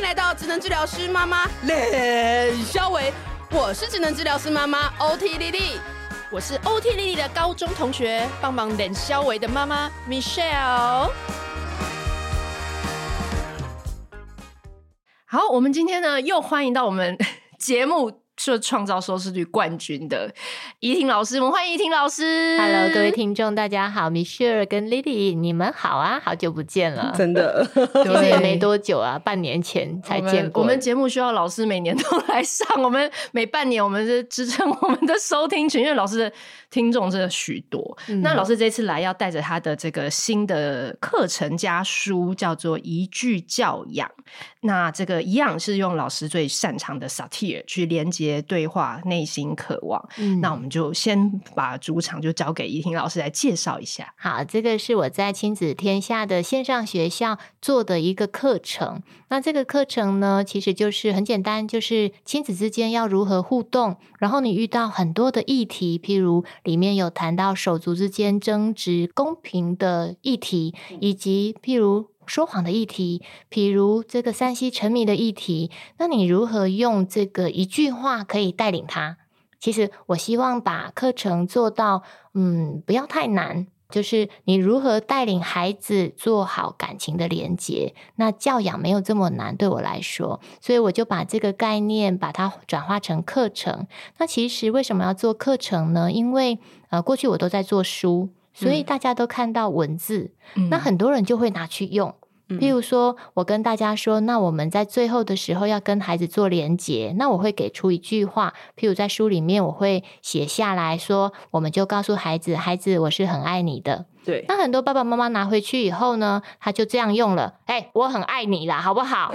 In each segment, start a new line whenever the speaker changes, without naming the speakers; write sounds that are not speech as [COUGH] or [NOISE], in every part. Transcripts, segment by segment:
迎来到智能治疗师妈妈冷肖维，我是智能治疗师妈妈 OT 丽丽，
我是 OT 丽丽的高中同学，帮忙冷肖维的妈妈 Michelle。好，我们今天呢又欢迎到我们 [LAUGHS] 节目。是创造收视率冠军的怡婷老师，我们欢迎怡婷老师。
Hello，各位听众，大家好，Michelle 跟 Lily，你们好啊，好久不见了，
真的，[LAUGHS]
其实也没多久啊，半年前才见过。
我们节目需要老师每年都来上，我们每半年我们是支撑我们的收听群，因为老师的听众真的许多。嗯、那老师这次来要带着他的这个新的课程加书，叫做《一句教养》。那这个一样是用老师最擅长的 satire 去连接对话、内心渴望。嗯，那我们就先把主场就交给怡婷老师来介绍一下。
好，这个是我在亲子天下的线上学校做的一个课程。那这个课程呢，其实就是很简单，就是亲子之间要如何互动。然后你遇到很多的议题，譬如里面有谈到手足之间争执、公平的议题，以及譬如。说谎的议题，譬如这个山西沉迷的议题，那你如何用这个一句话可以带领他？其实我希望把课程做到，嗯，不要太难，就是你如何带领孩子做好感情的连接。那教养没有这么难，对我来说，所以我就把这个概念把它转化成课程。那其实为什么要做课程呢？因为呃，过去我都在做书，所以大家都看到文字，嗯、那很多人就会拿去用。譬如说，我跟大家说，那我们在最后的时候要跟孩子做连结，那我会给出一句话，譬如在书里面我会写下来说，我们就告诉孩子，孩子，我是很爱你的。
对。
那很多爸爸妈妈拿回去以后呢，他就这样用了，哎，我很爱你啦，好不好？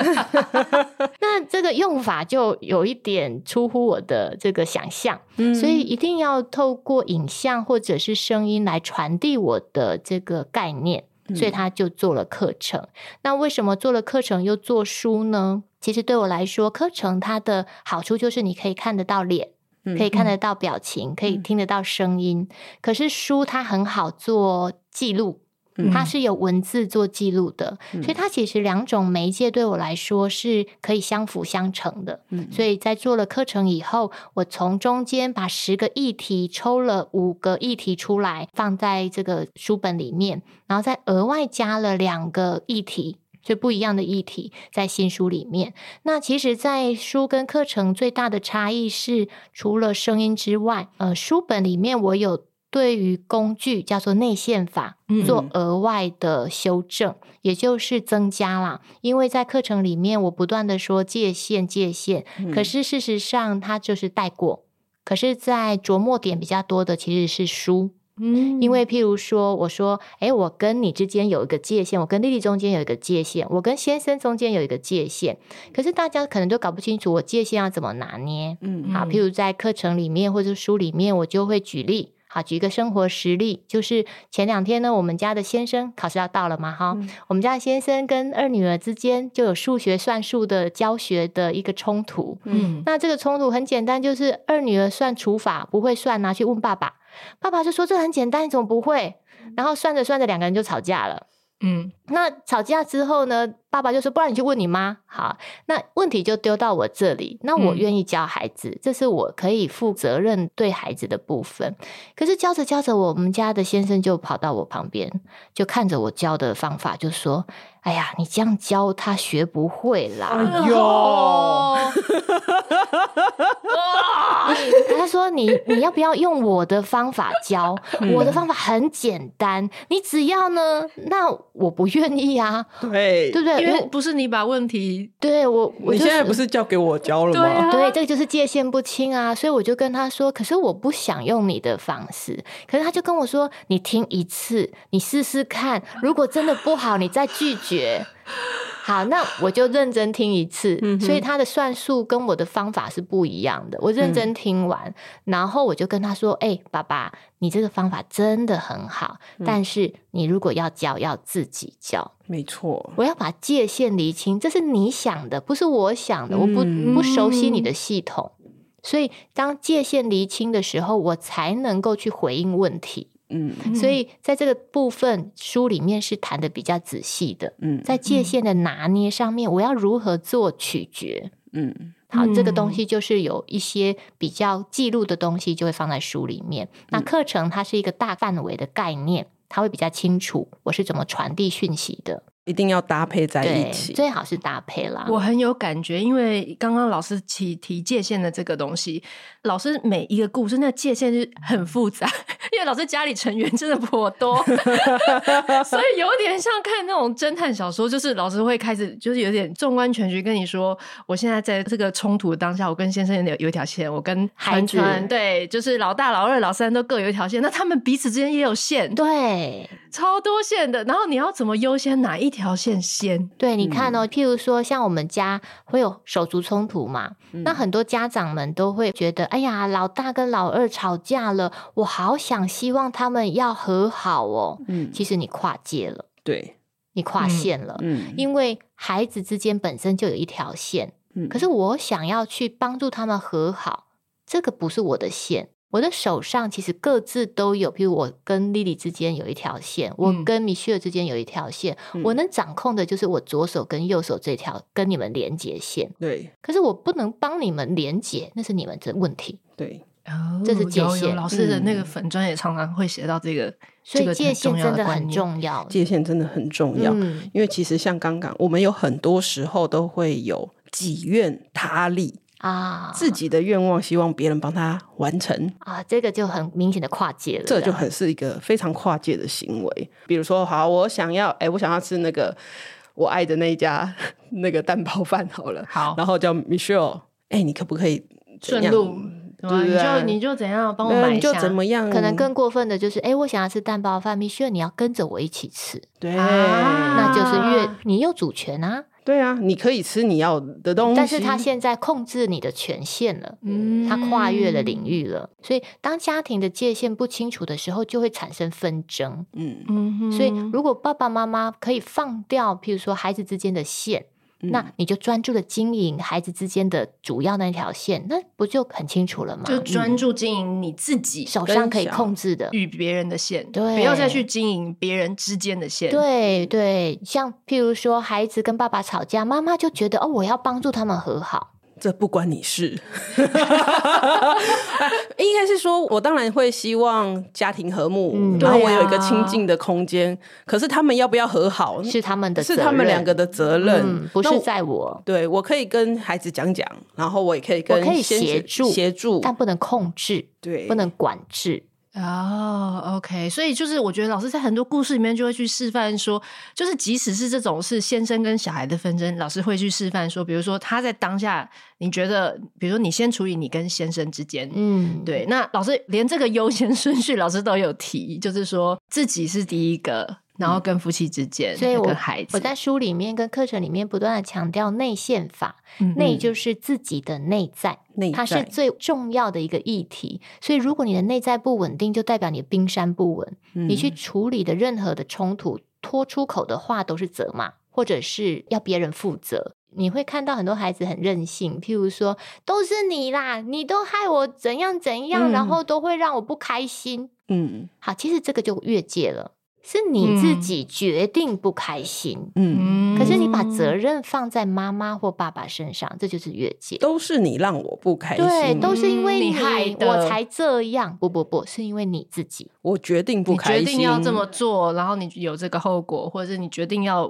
[LAUGHS] 那这个用法就有一点出乎我的这个想象，嗯，所以一定要透过影像或者是声音来传递我的这个概念。所以他就做了课程。嗯。那为什么做了课程又做书呢？其实对我来说，课程它的好处就是你可以看得到脸，可以看得到表情，可以听得到声音。可是书它很好做记录。它是有文字做记录的，嗯，所以它其实两种媒介对我来说是可以相辅相成的。嗯，所以在做了课程以后，我从中间把十个议题抽了五个议题出来，放在这个书本里面，然后再额外加了两个议题，就不一样的议题在新书里面。那其实，在书跟课程最大的差异是，除了声音之外，呃，书本里面我有。对于工具叫做内线法做额外的修正，嗯，也就是增加啦。因为在课程里面，我不断的说界限，界限，嗯，可是事实上它就是带过。可是，在琢磨点比较多的其实是书，嗯，因为譬如说，我说，哎，我跟你之间有一个界限，我跟丽丽中间有一个界限，我跟先生中间有一个界限，可是大家可能都搞不清楚我界限要怎么拿捏。嗯，好，譬如在课程里面或者书里面，我就会举例。好，举一个生活实例，就是前两天呢，我们家的先生考试要到了嘛，哈、嗯，我们家的先生跟二女儿之间就有数学算术的教学的一个冲突，嗯，那这个冲突很简单，就是二女儿算除法不会算，拿去问爸爸，爸爸就说这很简单，你怎么不会？然后算着算着，两个人就吵架了。嗯，那吵架之后呢，爸爸就说：“不然你去问你妈。”好，那问题就丢到我这里。那我愿意教孩子，嗯，这是我可以负责任对孩子的部分。可是教着教着，我们家的先生就跑到我旁边，就看着我教的方法，就说。哎呀，你这样教他学不会啦！哎呦，[LAUGHS] [LAUGHS] 他说你你要不要用我的方法教？嗯、我的方法很简单，你只要呢，那我不愿意啊，[LAUGHS] 对对不对？
因为不是你把问题，
对我，我、就是，
你现在不是交给我教了吗？
对、啊？对，这个就是界限不清啊，所以我就跟他说，可是我不想用你的方式，可是他就跟我说，你听一次，你试试看，如果真的不好，你再拒绝。好，那我就认真听一次。嗯、所以他的算术跟我的方法是不一样的。我认真听完，嗯、然后我就跟他说：“哎、欸，爸爸，你这个方法真的很好，嗯、但是你如果要教，要自己教。
没错，
我要把界限厘清，这是你想的，不是我想的。我不不熟悉你的系统，所以当界限厘清的时候，我才能够去回应问题。”嗯，所以在这个部分书里面是谈的比较仔细的。嗯，在界限的拿捏上面，我要如何做取决？嗯，好，这个东西就是有一些比较记录的东西，就会放在书里面。那课程它是一个大范围的概念，它会比较清楚我是怎么传递讯息的。
一定要搭配在一起，
最好是搭配啦。
我很有感觉，因为刚刚老师提提界限的这个东西，老师每一个故事那个界限是很复杂，[LAUGHS] 因为老师家里成员真的颇多，[LAUGHS] 所以有点像看那种侦探小说，就是老师会开始就是有点纵观全局跟你说，我现在在这个冲突的当下，我跟先生有有一条线，我跟韩川对，就是老大、老二、老三都各有一条线，那他们彼此之间也有线，
对，
超多线的，然后你要怎么优先哪一条线先？
对，你看哦，譬如说像我们家会有手足冲突嘛，嗯、那很多家长们都会觉得，哎呀，老大跟老二吵架了，我好想希望他们要和好哦。嗯，其实你跨界了，
对，
你跨线了，嗯，因为孩子之间本身就有一条线，嗯，可是我想要去帮助他们和好，这个不是我的线。我的手上其实各自都有，比如我跟莉莉之间有一条线，嗯、我跟米歇尔之间有一条线，嗯、我能掌控的就是我左手跟右手这条跟你们连接线。
对，
可是我不能帮你们连接，那是你们的问题。
对，
这是界限。
老师的那个粉专也常常会写到这个，嗯、
所以界限真的很重要。
界限真的很重要，嗯、因为其实像刚刚我们有很多时候都会有己愿他利。啊，自己的愿望希望别人帮他完成
啊，这个就很明显的跨界了。
这就很是一个非常跨界的行为。比如说，好，我想要，哎，我想要吃那个我爱的那一家 [LAUGHS] 那个蛋包饭，好了，
好，
然后叫 Michelle，哎，你可不可以
顺路？对，你就你就怎样帮我买一下？
就怎么样？
可能更过分的就是，哎，我想要吃蛋包饭，Michelle，你要跟着我一起吃，
对，
那就是越你有主权啊。
对啊，你可以吃你要的东西，
但是他现在控制你的权限了，嗯，他跨越了领域了，所以当家庭的界限不清楚的时候，就会产生纷争，嗯。嗯，所以如果爸爸妈妈可以放掉，譬如说孩子之间的线。那你就专注的经营孩子之间的主要那条线，那不就很清楚了吗？
就专注经营你自己
手上可以控制的
与别人的线，
对，
不要再去经营别人之间的线。
对对，像譬如说孩子跟爸爸吵架，妈妈就觉得哦，我要帮助他们和好。
这不关你事，[LAUGHS] 应该是说，我当然会希望家庭和睦，嗯、然后我有一个亲近的空间。嗯、可是他们要不要和好，
是他们的，
是他们两个的责任，
嗯、不是在我。
对，我可以跟孩子讲讲，然后我也可以跟，
我可以协助
协助，
但不能控制，
对，
不能管制。
哦、oh，OK，所以就是我觉得老师在很多故事里面就会去示范说，就是即使是这种是先生跟小孩的纷争，老师会去示范说，比如说他在当下，你觉得，比如说你先处理你跟先生之间，嗯，对，那老师连这个优先顺序老师都有提，就是说自己是第一个。然后跟夫妻之间，
所以我
跟孩子，
我在书里面跟课程里面不断的强调内线法，嗯、内就是自己的内在，内在它是最重要的一个议题。所以如果你的内在不稳定，就代表你的冰山不稳。嗯、你去处理的任何的冲突，拖出口的话都是责骂，或者是要别人负责。你会看到很多孩子很任性，譬如说都是你啦，你都害我怎样怎样，嗯、然后都会让我不开心。嗯，好，其实这个就越界了。是你自己决定不开心，嗯，可是你把责任放在妈妈或爸爸身上，这就是越界。
都是你让我不开心，
对，都是因为你，
你害的，
我才这样。不不不，是因为你自己，
我决定不开心，
决定要这么做，然后你有这个后果，或者是你决定要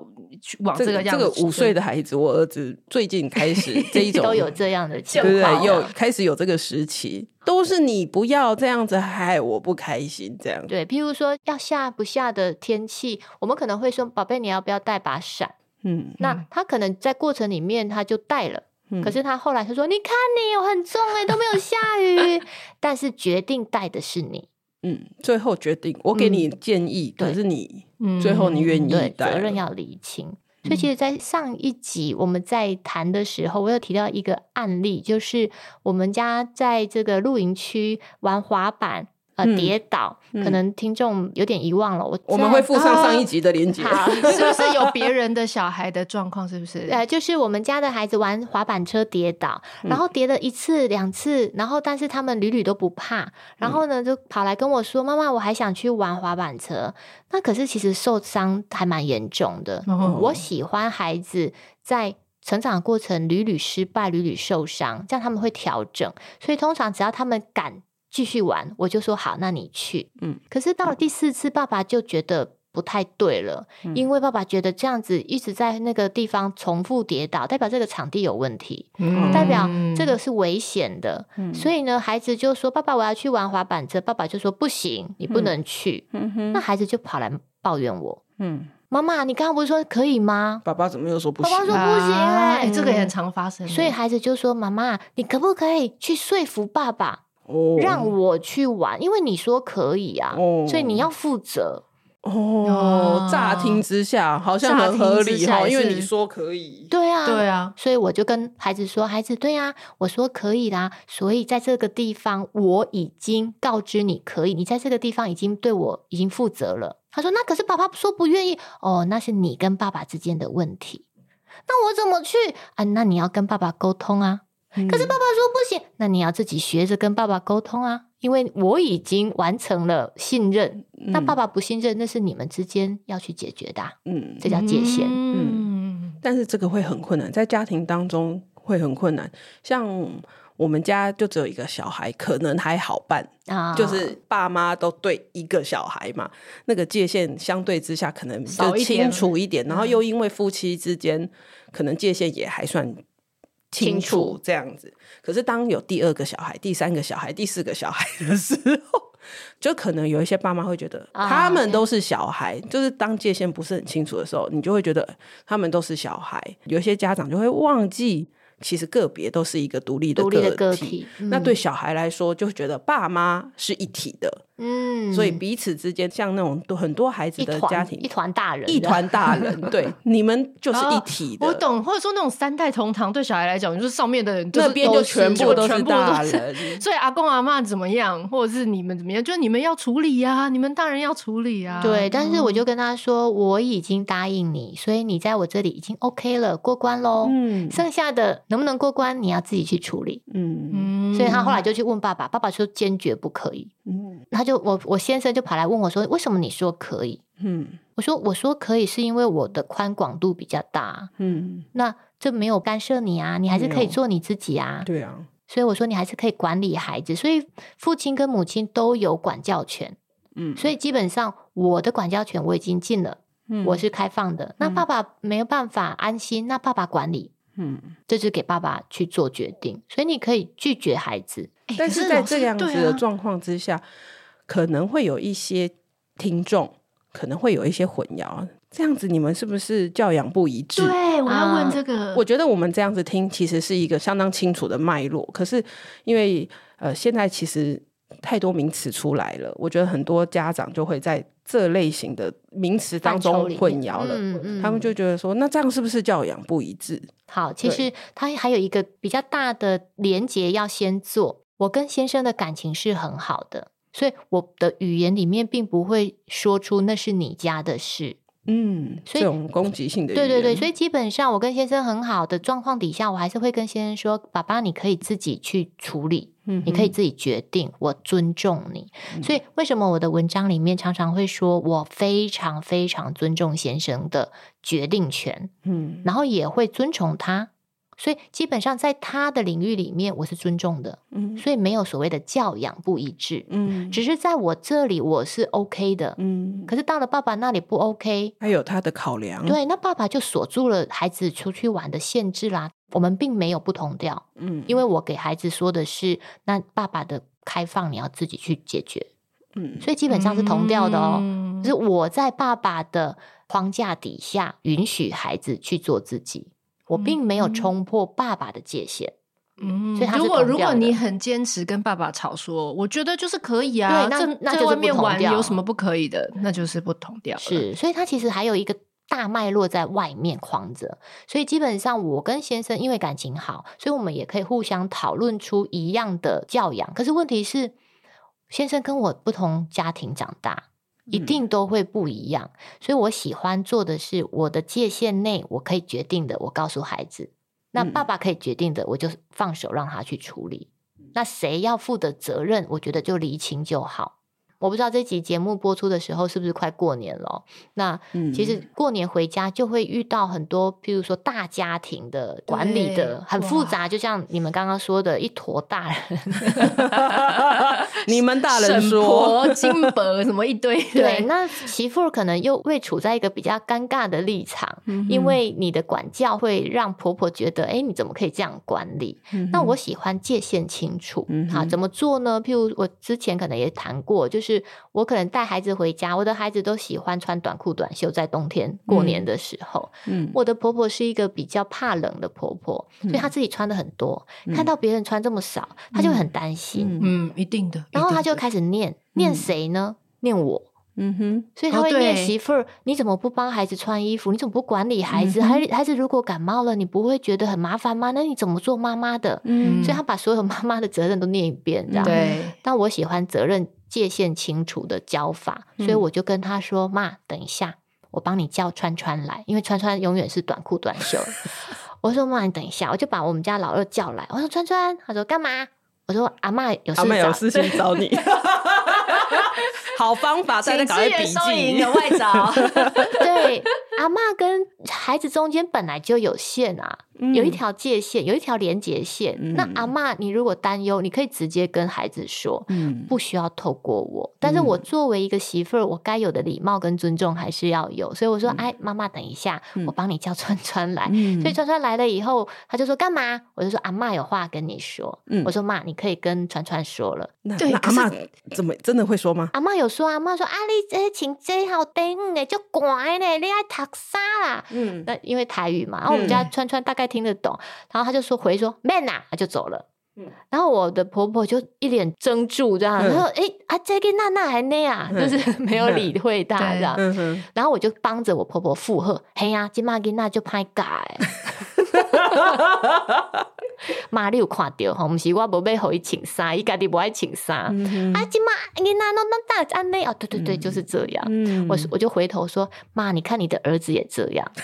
往这个样子。
这个五岁的孩子，我儿子最近开始 [LAUGHS] 这一种
都有这样的情况，
对对对，有开始有这个时期。都是你不要这样子害我不开心，这样
对。譬如说要下不下的天气，我们可能会说：“宝贝，你要不要带把伞？”嗯，那他可能在过程里面他就带了，嗯、可是他后来他说：“你看你有很重哎，都没有下雨。[LAUGHS] ”但是决定带的是你，
嗯，最后决定我给你建议，嗯、可是你最后你愿意带，
责任要厘清。所以，其实，在上一集我们在谈的时候，我有提到一个案例，就是我们家在这个露营区玩滑板，呃跌倒，可能听众有点遗忘了。我
我们会附上上一集的链接，
好，[LAUGHS]
是不是有别人的小孩的状况？是不是？[LAUGHS]
呃，就是我们家的孩子玩滑板车跌倒，然后跌了一次两次，然后但是他们屡屡都不怕，然后呢就跑来跟我说：“妈妈，我还想去玩滑板车。”那可是其实受伤还蛮严重的。我喜欢孩子在。成长过程屡屡失败，屡屡受伤，这样他们会调整。所以通常只要他们敢继续玩，我就说好，那你去。嗯。可是到了第四次，爸爸就觉得不太对了，嗯、因为爸爸觉得这样子一直在那个地方重复跌倒，代表这个场地有问题，嗯、代表这个是危险的。嗯、所以呢，孩子就说：“爸爸，我要去玩滑板车。”爸爸就说：“不行，你不能去。嗯”嗯、那孩子就跑来抱怨我。嗯。妈妈，你刚刚不是说可以吗？
爸爸怎么又说不行？
爸爸说不行哎、欸，
这个也很常发生。
所以孩子就说：“妈妈，你可不可以去说服爸爸，哦、让我去玩？因为你说可以啊，哦、所以你要负责。”
哦，乍听之下好像很合理哈，因为你说可以。
对啊，
对啊，
所以我就跟孩子说：“孩子，对啊，我说可以啦。所以在这个地方，我已经告知你可以，你在这个地方已经对我已经负责了。”他说：“那可是爸爸说不愿意哦，那是你跟爸爸之间的问题。那我怎么去啊？那你要跟爸爸沟通啊。嗯、可是爸爸行，那你要自己学着跟爸爸沟通啊。因为我已经完成了信任，嗯、那爸爸不信任，那是你们之间要去解决的、啊。嗯，这叫界限。
嗯，但是这个会很困难，在家庭当中会很困难。像。我们家就只有一个小孩，可能还好办，oh. 就是爸妈都对一个小孩嘛，那个界限相对之下可能就清楚一点，一点然后又因为夫妻之间可能界限也还算清楚，这样子。可是当有第二个小孩、第三个小孩、第四个小孩的时候，[LAUGHS] 就可能有一些爸妈会觉得他们都是小孩，oh. 就是当界限不是很清楚的时候，你就会觉得他们都是小孩。有一些家长就会忘记。其实个别都是一个独立的个体，独立的个体，嗯、那对小孩来说就会觉得爸妈是一体的。嗯，所以彼此之间像那种都很多孩子的家庭，
一团大人，
一团大人，[LAUGHS] 对，你们就是一体的。
我懂，或者说那种三代同堂，对小孩来讲，就是上面的人
那边就全部都是大人。[LAUGHS]
所以阿公阿妈怎么样，或者是你们怎么样，就是你们要处理呀，你们大人要处理啊。
对，但是我就跟他说，我已经答应你，所以你在我这里已经 OK 了，过关喽。嗯，剩下的能不能过关，你要自己去处理。嗯嗯，所以他后来就去问爸爸，爸爸说坚决不可以。嗯，他就我我先生就跑来问我说：“为什么你说可以？”嗯，我说：“我说可以是因为我的宽广度比较大。”嗯，那这没有干涉你啊，你还是可以做你自己啊。
对啊，
所以我说你还是可以管理孩子，所以父亲跟母亲都有管教权。嗯，所以基本上我的管教权我已经尽了，嗯，我是开放的。那爸爸没有办法安心，那爸爸管理，嗯，这是给爸爸去做决定。所以你可以拒绝孩子。
但是在这样子的状况之下，可能会有一些听众可能会有一些混淆。这样子你们是不是教养不一致？
对，我要问这个。
我觉得我们这样子听，其实是一个相当清楚的脉络。可是因为呃，现在其实太多名词出来了，我觉得很多家长就会在这类型的名词当中混淆了。嗯嗯，他们就觉得说，那这样是不是教养不一致？
好，其实他还有一个比较大的连结要先做。我跟先生的感情是很好的，所以我的语言里面并不会说出那是你家的事。
嗯，所以这种攻击性的。
对对对，所以基本上我跟先生很好的状况底下，我还是会跟先生说：“爸爸，你可以自己去处理，嗯，你可以自己决定，我尊重你。嗯”所以为什么我的文章里面常常会说我非常非常尊重先生的决定权，嗯，然后也会尊崇他。所以基本上在他的领域里面，我是尊重的，嗯，所以没有所谓的教养不一致，嗯，只是在我这里我是 OK 的，嗯，可是到了爸爸那里不 OK，
他有他的考量，
对，那爸爸就锁住了孩子出去玩的限制啦。我们并没有不同调，嗯，因为我给孩子说的是，那爸爸的开放你要自己去解决，嗯，所以基本上是同调的哦，嗯，就是我在爸爸的框架底下允许孩子去做自己。我并没有冲破爸爸的界限，嗯，所以如
果如果你很坚持跟爸爸吵说，我觉得就是可以啊，对，那那就是外面玩有什么不可以的，那就是不同调。
是，所以他其实还有一个大脉络在外面框着，所以基本上我跟先生因为感情好，所以我们也可以互相讨论出一样的教养。可是问题是，先生跟我不同家庭长大，一定都会不一样。嗯、所以我喜欢做的是我的界限内我可以决定的，我告诉孩子。那爸爸可以决定的，我就放手让他去处理。那谁要负的责任，我觉得就厘清就好。我不知道这集节目播出的时候是不是快过年了？那其实过年回家就会遇到很多，譬如说大家庭的管理的很复杂，就像你们刚刚说的一坨大人 [LAUGHS] [LAUGHS]
你们大人说
婆 [LAUGHS] 金伯什么一堆，
对，那媳妇可能又会处在一个比较尴尬的立场，嗯、因为你的管教会让婆婆觉得，哎，你怎么可以这样管理？嗯、那我喜欢界限清楚，嗯、哼好，怎么做呢？譬如我之前可能也谈过，就是。是我可能带孩子回家，我的孩子都喜欢穿短裤短袖，在冬天过年的时候。嗯，我的婆婆是一个比较怕冷的婆婆，嗯、所以她自己穿的很多，嗯、看到别人穿这么少，她就很担心。
嗯，一定的。
然后她就开始念，念谁呢？念我。嗯哼，所以她会念媳妇儿，哦、你怎么不帮孩子穿衣服？你怎么不管理孩子？孩、嗯、孩子如果感冒了，你不会觉得很麻烦吗？那你怎么做妈妈的？嗯，所以她把所有妈妈的责任都念一遍，这样。对。但我喜欢责任。界限清楚的教法，所以我就跟他说：“妈、嗯，等一下，我帮你叫川川来，因为川川永远是短裤短袖。[LAUGHS] ”我说：“妈，你等一下，我就把我们家老二叫来。”我说：“川川。”他说：“干嘛？”我说：“阿妈有事，
阿妈有事情找你。[LAUGHS] ”好方法，在那搞一笔记
的外找。[LAUGHS]
对，阿妈跟孩子中间本来就有线啊。有一条界限，有一条连接线。嗯、那阿妈，你如果担忧，你可以直接跟孩子说，嗯、不需要透过我。但是我作为一个媳妇儿，我该有的礼貌跟尊重还是要有。所以我说，嗯、哎，妈妈，等一下，我帮你叫川川来。嗯、所以川川来了以后，他就说干嘛？我就说阿妈有话跟你说。嗯、我说妈，你可以跟川川说了。
那对那阿妈怎么真的会说吗？
阿妈有说，阿嬷说啊，你这请这好等呢，就乖呢，你爱读啥啦？嗯，那因为台语嘛，然后我们家川川大概。听得懂，然后他就说回说 man 啊，他就走了。嗯，然后我的婆婆就一脸怔住这样，然后哎啊，这个娜娜还那样，就是没有理会她这样。然后我就帮着我婆婆附和，嘿呀，金妈给娜就拍改。[LAUGHS] 妈，你有看到吼？不是我无要互伊穿衫，伊家己无爱穿衫。啊，今妈你那那那大安内哦，对对对，就是这样。我我就回头说，妈，你看你的儿子也这样。[LAUGHS]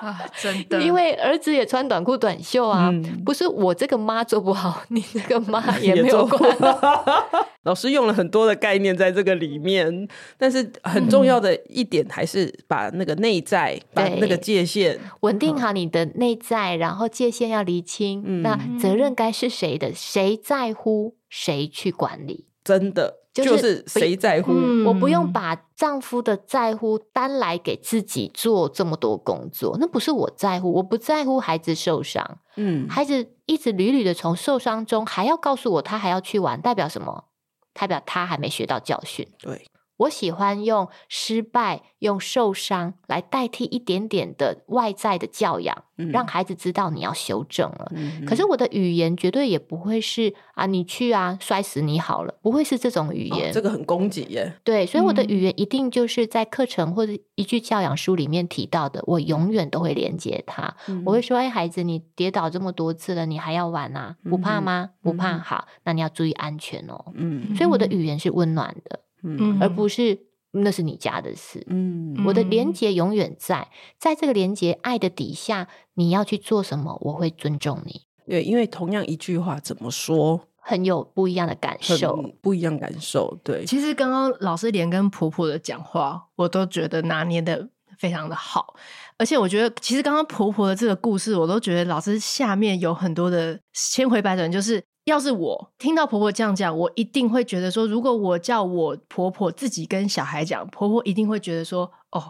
啊，真的，
因为儿子也穿短裤短袖啊，嗯、不是我这个妈做不好，你这个妈也 [LAUGHS] 没有关。[LAUGHS]
老师用了很多的概念在这个里面，但是很重要的一点还是把那个内在，嗯、把那个界限
稳定好你的内在，然后界限要厘清，嗯、那责任该是谁的？谁在乎，谁去管理？
真的。就是谁在乎？
我不用把丈夫的在乎担来给自己做这么多工作，那不是我在乎。我不在乎孩子受伤，嗯，孩子一直屡屡的从受伤中还要告诉我他还要去玩，代表什么？代表他还没学到教训。
对。
我喜欢用失败、用受伤来代替一点点的外在的教养，嗯、让孩子知道你要修正了。嗯、可是我的语言绝对也不会是啊，你去啊，摔死你好了，不会是这种语言。
哦、这个很攻击耶。
对，所以我的语言一定就是在课程或者一句教养书里面提到的，我永远都会连接他。嗯、我会说：“哎，孩子，你跌倒这么多次了，你还要玩啊？不怕吗？不怕。嗯、好，那你要注意安全哦。”嗯，所以我的语言是温暖的。嗯，而不是那是你家的事。嗯，我的连接永远在，在这个连接爱的底下，你要去做什么，我会尊重你。
对，因为同样一句话怎么说，
很有不一样的感受，
不一样感受。对，
其实刚刚老师连跟婆婆的讲话，我都觉得拿捏的非常的好，而且我觉得，其实刚刚婆婆的这个故事，我都觉得老师下面有很多的千回百转，就是。要是我听到婆婆这样讲，我一定会觉得说，如果我叫我婆婆自己跟小孩讲，婆婆一定会觉得说，哦，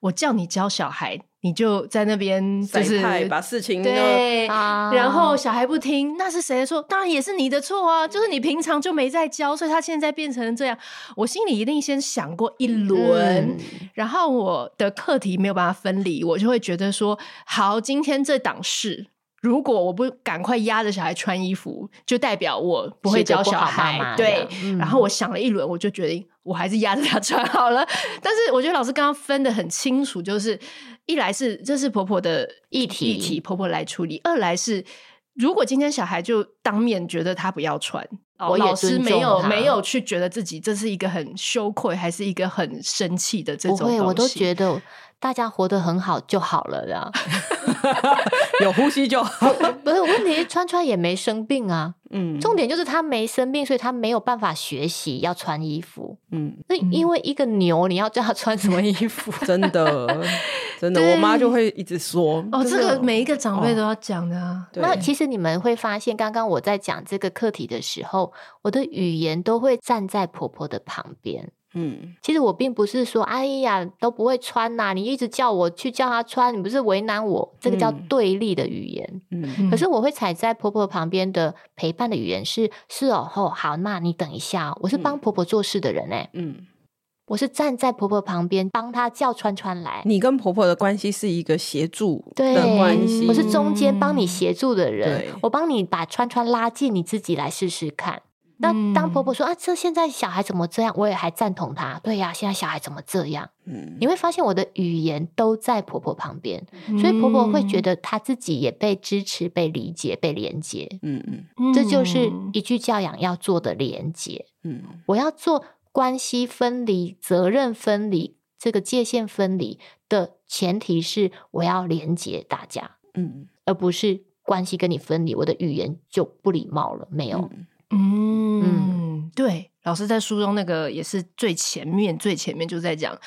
我叫你教小孩，你就在那边就是
把事情
对，然后小孩不听，那是谁的错？当然也是你的错啊，就是你平常就没在教，所以他现在变成这样。我心里一定先想过一轮，嗯、然后我的课题没有办法分离，我就会觉得说，好，今天这档事。如果我不赶快压着小孩穿衣服，就代表我不会教小孩。妈妈对，嗯、然后我想了一轮，我就决定我还是压着他穿好了。但是我觉得老师刚刚分的很清楚，就是一来是这是婆婆的议题，议题婆婆来处理；二来是如果今天小孩就当面觉得他不要穿，
我
老师没有没有去觉得自己这是一个很羞愧，还是一个很生气的这种东西，
不会，我都觉得大家活得很好就好了，这样 [LAUGHS]
有呼吸就好。[LAUGHS]
不是问题，川川也没生病啊。嗯，重点就是他没生病，所以他没有办法学习要穿衣服。嗯，那因为一个牛，你要叫他穿什么衣服？[LAUGHS]
真的。真的，我妈就会一直说
哦，这个每一个长辈都要讲的啊。
那其实你们会发现，刚刚我在讲这个课题的时候，我的语言都会站在婆婆的旁边。嗯，其实我并不是说，哎呀都不会穿呐，你一直叫我去叫她穿，你不是为难我？这个叫对立的语言。嗯，可是我会踩在婆婆旁边的陪伴的语言是是哦，好，那你等一下，我是帮婆婆做事的人哎。嗯。我是站在婆婆旁边，帮她叫川川来。
你跟婆婆的关系是一个协助的关系，
我是中间帮你协助的人。嗯、我帮你把川川拉近，你自己来试试看。那当婆婆说啊，这现在小孩怎么这样？我也还赞同她。对呀、啊，现在小孩怎么这样？嗯，你会发现我的语言都在婆婆旁边，所以婆婆会觉得她自己也被支持、被理解、被连接。嗯嗯，这就是一句教养要做的连接。嗯，我要做。关系分离、责任分离，这个界限分离的前提是我要连接大家，嗯，而不是关系跟你分离，我的语言就不礼貌了，没有，
嗯，嗯，对，老师在书中那个也是最前面、最前面就在讲，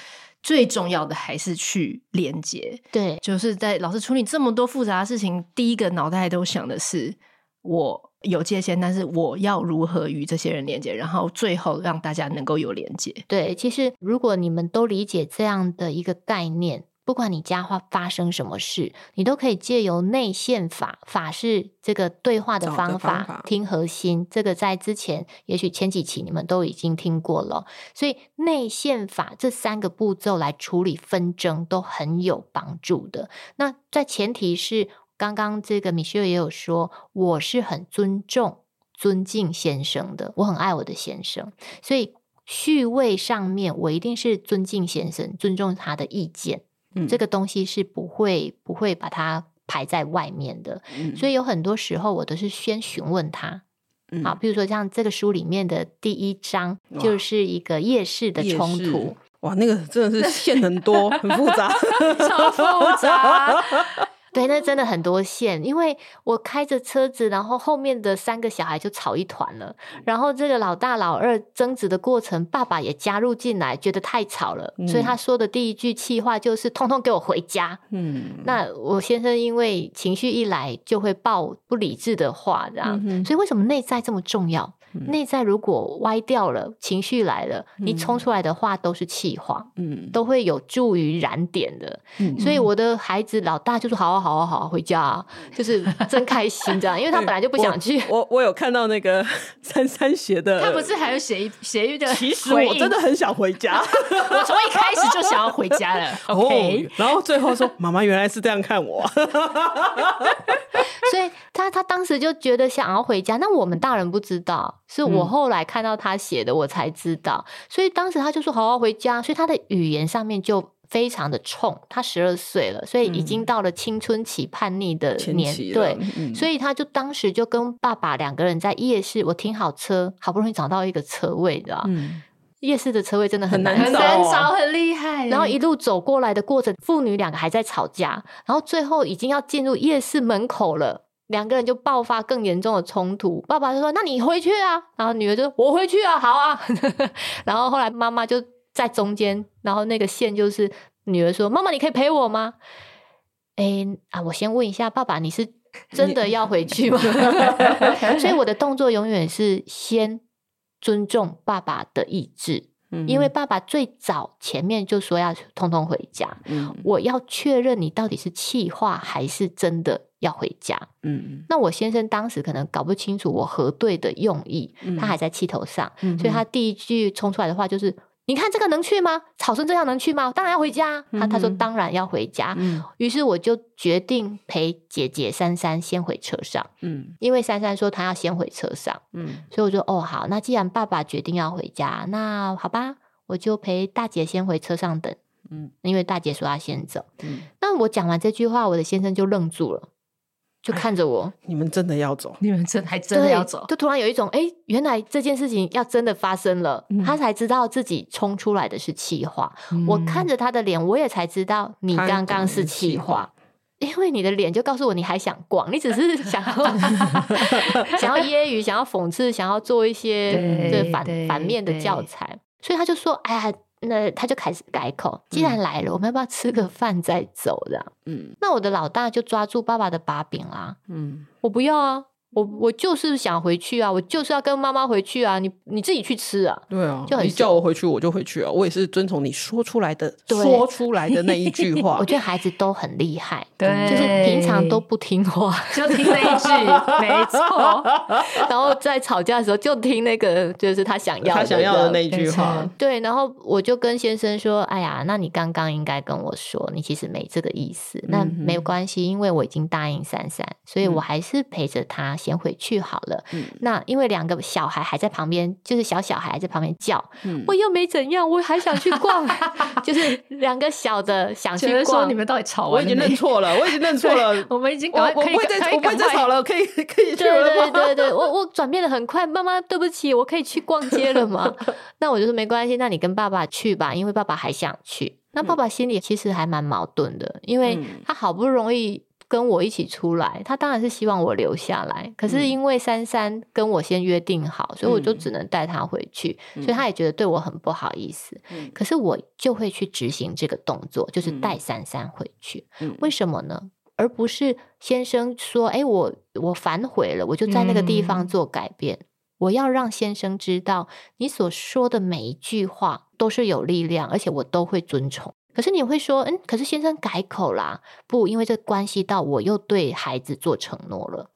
最重要的还是去连接，
对，
就是在老师处理这么多复杂的事情，第一个脑袋都想的是我。有界限，但是我要如何与这些人连接？然后最后让大家能够有连接。
对，其实如果你们都理解这样的一个概念，不管你家话发生什么事，你都可以借由内线法，法是这个对话的方法，方法听核心。这个在之前，也许前几期你们都已经听过了。所以内线法这三个步骤来处理纷争都很有帮助的。那在前提是。刚刚这个米歇尔也有说，我是很尊重、尊敬先生的，我很爱我的先生，所以序位上面我一定是尊敬先生，尊重他的意见，嗯，这个东西是不会不会把它排在外面的。嗯，所以有很多时候我都是先询问他，嗯，好，比如说像这个书里面的第一章就。是一个夜市的冲突，
哇，那个真的是线很多，很复杂，[LAUGHS]
超复杂。[LAUGHS]
对，那真的很多线，因为我开着车子，然后后面的三个小孩就吵一团了。然后这个老大、老二争执的过程，爸爸也加入进来，觉得太吵了，嗯、所以他说的第一句气话就是“通通给我回家”。嗯，那我先生因为情绪一来就会爆不理智的话，这样，嗯、所以为什么内在这么重要？内在如果歪掉了，情绪来了，你冲出来的话都是气话，嗯，都会有助于燃点的。嗯，所以我的孩子老大就说：“好啊，好啊，好啊，回家啊，就是真开心这样。”因为他本来就不想去。
我我有看到那个珊珊写的，
他不是还有写一写一个？
其实我真的很想回家，[LAUGHS]
我从一开始就想要回家了。[LAUGHS] OK，
然后最后说：“妈妈原来是这样看我。[LAUGHS] ”
所以他他当时就觉得想要回家，那我们大人不知道。是我后来看到他写的，我才知道。嗯、所以当时他就说：“好好回家。”所以他的语言上面就非常的冲。他十二岁了，所以已经到了青春期叛逆的年。对，嗯、所以他就当时就跟爸爸两个人在夜市，我停好车，好不容易找到一个车位，你知道、嗯、夜市的车位真的很难找，
很难找，很厉害。
然后一路走过来的过程，父女两个还在吵架，然后最后已经要进入夜市门口了。两个人就爆发更严重的冲突，爸爸就说：“那你回去啊。”然后女儿就说：“我回去啊，好啊。[LAUGHS] ”然后后来妈妈就在中间，然后那个线就是女儿说：“妈妈，你可以陪我吗？”哎啊，我先问一下爸爸，你是真的要回去吗？[LAUGHS] 所以我的动作永远是先尊重爸爸的意志。因为爸爸最早前面就说要通通回家，嗯、我要确认你到底是气话还是真的要回家。嗯，那我先生当时可能搞不清楚我核对的用意，嗯、他还在气头上，嗯、所以他第一句冲出来的话就是。你看这个能去吗？吵成这样能去吗？当然要回家。他他说当然要回家。嗯，于是我就决定陪姐姐珊珊先回车上。嗯，因为珊珊说她要先回车上。嗯，所以我就哦好，那既然爸爸决定要回家，那好吧，我就陪大姐先回车上等。嗯，因为大姐说要先走。嗯，那我讲完这句话，我的先生就愣住了。就看着我，
你们真的要走？
你们真还真的要走？
就突然有一种，哎，原来这件事情要真的发生了，嗯、他才知道自己冲出来的是气话。嗯、我看着他的脸，我也才知道你刚刚是气话，因为你的脸就告诉我你还想逛，你只是想要 [LAUGHS] 想要揶揄，想要讽刺，想要做一些对反反面的教材，所以他就说，哎呀。那他就开始改口，既然来了，嗯、我们要不要吃个饭再走的？嗯，那我的老大就抓住爸爸的把柄啦。嗯，我不要啊。我我就是想回去啊，我就是要跟妈妈回去啊，你你自己去吃啊。
对啊，就很你叫我回去，我就回去啊。我也是遵从你说出来的，说出来的那一句 [LAUGHS] 话。
我觉得孩子都很厉害，对，就是平常都不听话，
就听那一句，[LAUGHS] 没错。[LAUGHS]
然后在吵架的时候，就听那个，就是他想要
他想要的那一句话。
对，然后我就跟先生说：“哎呀，那你刚刚应该跟我说，你其实没这个意思。那没有关系，因为我已经答应珊珊，所以我还是陪着他。”先回去好了。嗯，那因为两个小孩还在旁边，就是小小孩在旁边叫，嗯，我又没怎样，我还想去逛，[LAUGHS] 就是两个小的想去逛。
你们到底吵完？
我已经认错了，我已经认错了。[LAUGHS]
我们已经，
我我不会再，我不会再吵了，可以可以去了。
对 [LAUGHS] 对对对，我我转变的很快。妈妈，对不起，我可以去逛街了吗？那我就说没关系，那你跟爸爸去吧，因为爸爸还想去。那爸爸心里其实还蛮矛盾的，因为他好不容易。跟我一起出来，他当然是希望我留下来。可是因为珊珊跟我先约定好，嗯、所以我就只能带他回去。嗯、所以他也觉得对我很不好意思。嗯、可是我就会去执行这个动作，就是带珊珊回去。嗯、为什么呢？而不是先生说：“哎，我我反悔了，我就在那个地方做改变。嗯”我要让先生知道，你所说的每一句话都是有力量，而且我都会遵从。可是你会说，嗯，可是先生改口啦，不，因为这关系到我又对孩子做承诺了。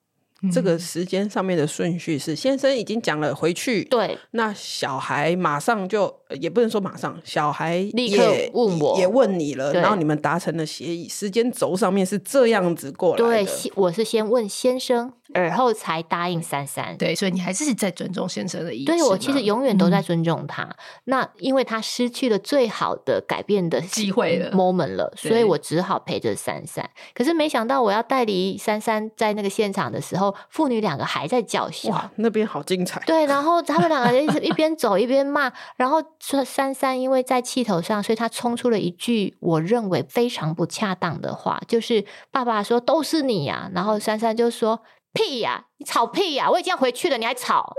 这个时间上面的顺序是，先生已经讲了回去，
对，
那小孩马上就也不能说马上，小孩
立刻问我，
也问你了，然后你们达成了协议，时间轴上面是这样子过来的。
对，我是先问先生。而后才答应珊珊，
对，所以你还是在尊重先生的意思。
对，我其实永远都在尊重他。嗯、那因为他失去了最好的改变的
机会了，[LAUGHS]
moment 了，所以我只好陪着珊珊。可是没想到我要带离珊珊在那个现场的时候，父女两个还在叫嚣。
哇，那边好精彩。
对，然后他们两个 [LAUGHS] 人一边走一边骂，然后说珊珊因为在气头上，所以她冲出了一句我认为非常不恰当的话，就是爸爸说都是你呀、啊，然后珊珊就说。屁呀、啊！你吵屁呀、啊！我已经要回去了，你还吵。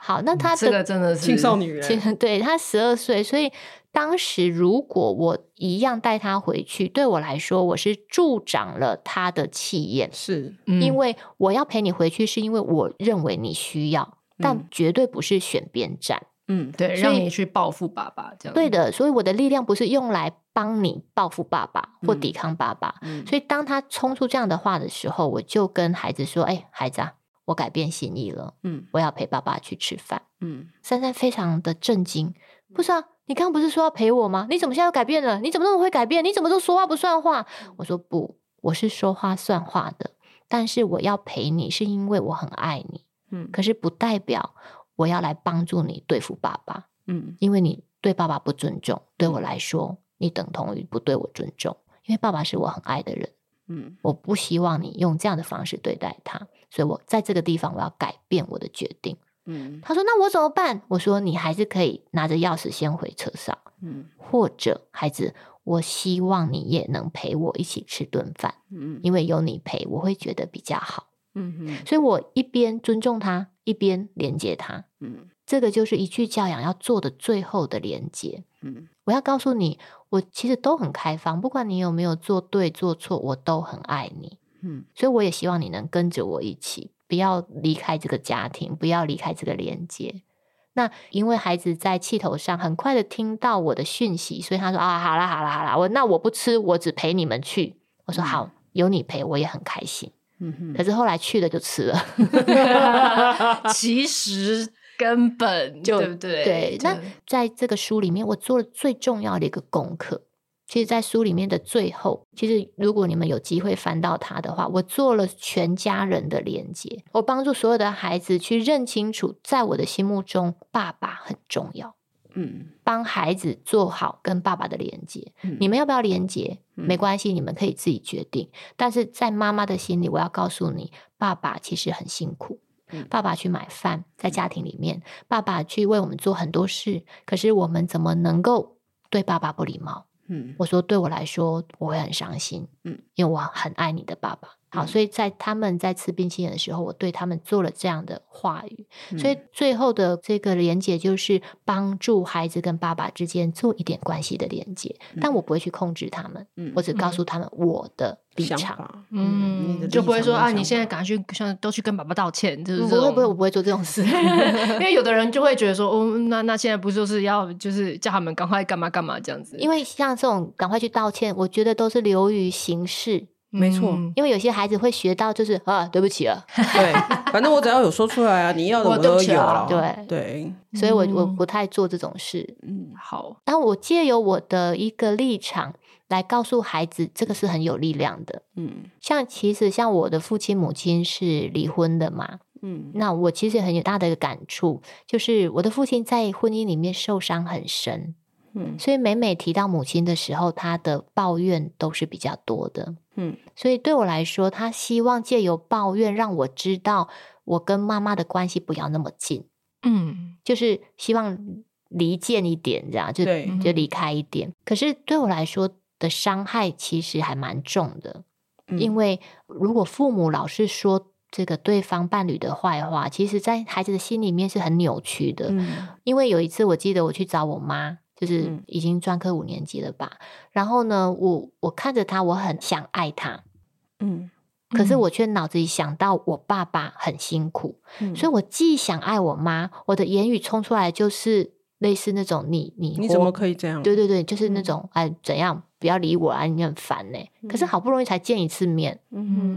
好，那他的
这个真的是
青少女人，
对，他十二岁，所以当时如果我一样带他回去，对我来说，我是助长了他的气焰。
是，
嗯、因为我要陪你回去，是因为我认为你需要，但绝对不是选边站。
嗯，对，让你去报复爸爸这样。
对的，所以我的力量不是用来帮你报复爸爸或抵抗爸爸。嗯，所以当他冲出这样的话的时候，我就跟孩子说：“哎，孩子啊，我改变心意了。嗯，我要陪爸爸去吃饭。”嗯，珊珊非常的震惊，不是啊，你刚刚不是说要陪我吗？你怎么现在又改变了？你怎么那么会改变？你怎么都说话不算话？我说不，我是说话算话的，但是我要陪你是因为我很爱你。嗯，可是不代表。我要来帮助你对付爸爸，嗯，因为你对爸爸不尊重，对我来说，你等同于不对我尊重，因为爸爸是我很爱的人，嗯，我不希望你用这样的方式对待他，所以我在这个地方我要改变我的决定，嗯，他说那我怎么办？我说你还是可以拿着钥匙先回车上，嗯，或者孩子，我希望你也能陪我一起吃顿饭，嗯，因为有你陪，我会觉得比较好。嗯哼，所以我一边尊重他，一边连接他。嗯，这个就是一句教养要做的最后的连接。嗯，我要告诉你，我其实都很开放，不管你有没有做对做错，我都很爱你。嗯，所以我也希望你能跟着我一起，不要离开这个家庭，不要离开这个连接。那因为孩子在气头上，很快的听到我的讯息，所以他说啊，好啦好啦好啦，我那我不吃，我只陪你们去。我说好，有你陪我也很开心。嗯哼，可是后来去了就吃了，[LAUGHS]
其实根本就对不对？
对，那在这个书里面，我做了最重要的一个功课。其实，在书里面的最后，其实如果你们有机会翻到它的话，我做了全家人的连接，我帮助所有的孩子去认清楚，在我的心目中，爸爸很重要。嗯，帮孩子做好跟爸爸的连接。嗯、你们要不要连接？没关系，你们可以自己决定。但是在妈妈的心里，我要告诉你，爸爸其实很辛苦。爸爸去买饭，在家庭里面，爸爸去为我们做很多事。可是我们怎么能够对爸爸不礼貌？嗯，我说对我来说，我会很伤心。嗯，因为我很爱你的爸爸。好，所以在他们在吃冰淇淋的时候，我对他们做了这样的话语。嗯、所以最后的这个连接就是帮助孩子跟爸爸之间做一点关系的连接，嗯、但我不会去控制他们，嗯、我只告诉他们我的立场。
嗯，嗯就不会说啊，你现在赶快去，像都去跟爸爸道歉，就是
不会不会，我不会做这种事。[LAUGHS] [LAUGHS]
因为有的人就会觉得说，哦，那那现在不就是要就是叫他们赶快干嘛干嘛这样子？
因为像这种赶快去道歉，我觉得都是流于形式。
没错，
因为有些孩子会学到，就是啊，对不起了。
对，反正我只要有说出来啊，你要的我都有了。
对
对，
所以我我不太做这种事。
嗯，好。
那我借由我的一个立场来告诉孩子，这个是很有力量的。嗯，像其实像我的父亲母亲是离婚的嘛。嗯，那我其实很有大的一个感触，就是我的父亲在婚姻里面受伤很深。嗯，所以每每提到母亲的时候，他的抱怨都是比较多的。嗯，所以对我来说，他希望借由抱怨让我知道我跟妈妈的关系不要那么近。嗯，就是希望离间一点，这样就就离开一点。可是对我来说的伤害其实还蛮重的，嗯，因为如果父母老是说这个对方伴侣的坏话，其实在孩子的心里面是很扭曲的。嗯，因为有一次我记得我去找我妈。就是已经专科五年级了吧？嗯、然后呢，我我看着他，我很想爱他，嗯，可是我却脑子里想到我爸爸很辛苦，嗯、所以我既想爱我妈，我的言语冲出来就是类似那种你你
你怎么可以这样？
对对对，就是那种、嗯、哎怎样不要理我啊，你很烦呢。嗯、可是好不容易才见一次面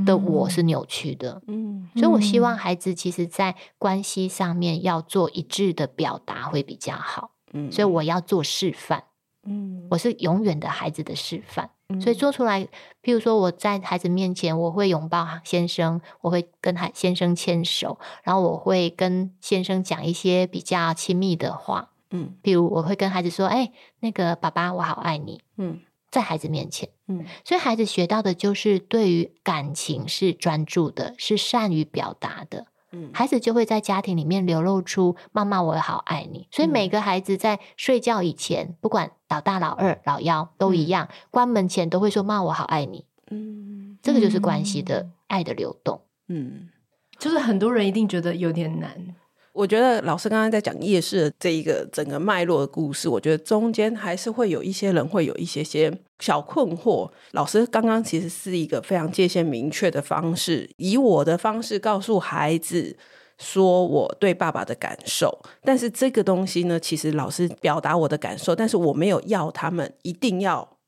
的我是扭曲的，嗯，所以我希望孩子其实在关系上面要做一致的表达会比较好。嗯，所以我要做示范，嗯，我是永远的孩子的示范，嗯，所以。做出来，譬如说我在孩子面前，我会拥抱先生，我会跟孩先生牵手，然后我会跟先生讲一些比较亲密的话，嗯，比如我会跟孩子说，哎，那个爸爸，我好爱你，嗯，在孩子面前，嗯，所以孩子学到的就是对于感情是专注的，是善于表达的。孩子就会在家庭里面流露出“妈妈，我好爱你”。所以每个孩子在睡觉以前，不管老大、老二、老幺都一样，关门前都会说“妈，我好爱你”。嗯，这个就是关系的爱的流动。
嗯，就是很多人一定觉得有点难。
我觉得老师刚刚在讲夜市的这一个整个脉络的故事，我觉得中间还是会有一些人会有一些些小困惑。老师刚刚其实是一个非常界限明确的方式，以我的方式告诉孩子说我对爸爸的感受。但是这个东西呢，其实老师表达我的感受，但是我没有要他们一定要。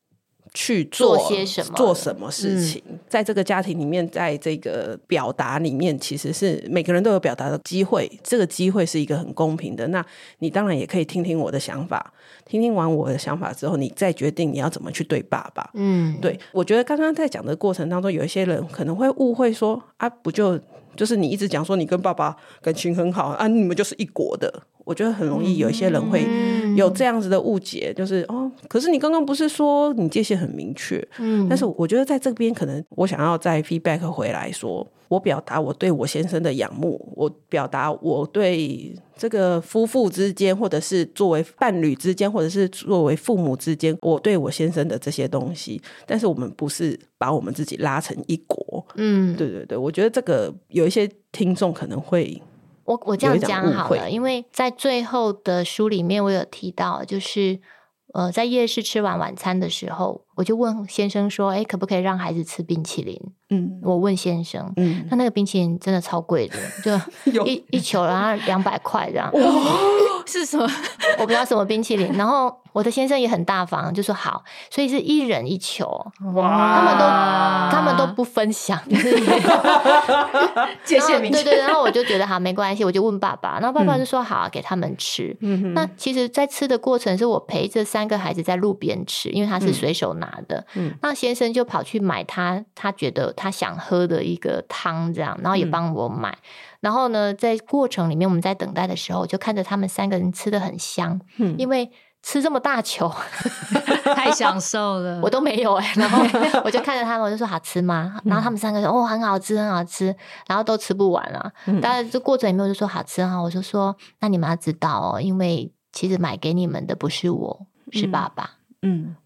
去做，
做些什么？
做什么事情？嗯、在这个家庭里面，在这个表达里面，其实是每个人都有表达的机会。这个机会是一个很公平的。那你当然也可以听听我的想法，听听完我的想法之后，你再决定你要怎么去对爸爸。嗯，对。我觉得刚刚在讲的过程当中，有一些人可能会误会说：“啊，不就就是你一直讲说你跟爸爸感情很好啊，你们就是一国的。”我觉得很容易有一些人会有这样子的误解，就是哦，可是你刚刚不是说你界限很明确？嗯，但是我觉得在这边可能我想要再 feedback 回来说，我表达我对我先生的仰慕，我表达我对这个夫妇之间，或者是作为伴侣之间，或者是作为父母之间，我对我先生的这些东西，但是我们不是把我们自己拉成一国。嗯，对对对，我觉得这个有一些听众可能会。
我我这样讲好了，因为在最后的书里面，我有提到，就是呃，在夜市吃完晚餐的时候，我就问先生说：“哎，可不可以让孩子吃冰淇淋？”嗯，我问先生，嗯，他那个冰淇淋真的超贵的，[LAUGHS] 就一一球然后两百块这样。
哇，[LAUGHS] 是什么？
我不知道什么冰淇淋。然后我的先生也很大方，就说好，所以是一人一球。哇，他们都他他们都不分享，就是 [LAUGHS]
界限明确。
对对，然后我就觉得好没关系，我就问爸爸，然后爸爸就说好，啊给他们吃。嗯，那其实，在吃的过程是我陪着三个孩子在路边吃，因为他是随手拿的。嗯，那先生就跑去买他他觉得他想喝的一个汤，这样，然后也帮我买。然后呢，在过程里面，我们在等待的时候，就看着他们三个人吃的很香，嗯，因为吃这么大球，[LAUGHS]
太享受了，
我都没有哎。然后 [LAUGHS] 我就看着他们，我就说好吃吗？然后他们三个人哦，很好吃，很好吃。然后都吃不完啊。当然这过程里面我就说好吃哈，我就说那你们要知道哦，因为其实买给你们的不是我，是爸爸。嗯，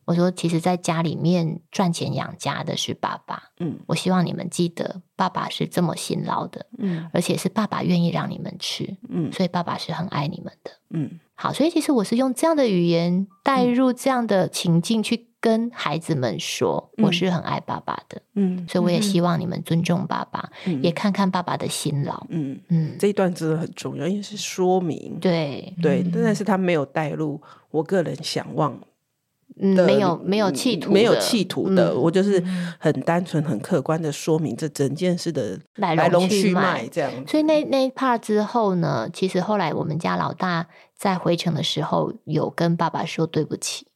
我说，其实，在家里面赚钱养家的是爸爸。嗯，我希望你们记得，爸爸是这么辛劳的。嗯，而且是爸爸愿意让你们吃。嗯，所以爸爸是很爱你们的。嗯，好，所以其实我是用这样的语言带入这样的情境去跟孩子们说，我是很爱爸爸的。嗯，所以我也希望你们尊重爸爸，也看看爸爸的辛劳。嗯
嗯，这一段真的很重要，因为是说明。
对
对，但是他没有带入我个人想望。
嗯，没有没有企图，
没有企图的，嗯、我就是很单纯、很客观的说明这整件事的来龙去脉，这样。
所以那那一 part 之后呢，其实后来我们家老大在回程的时候，有跟爸爸说对不起，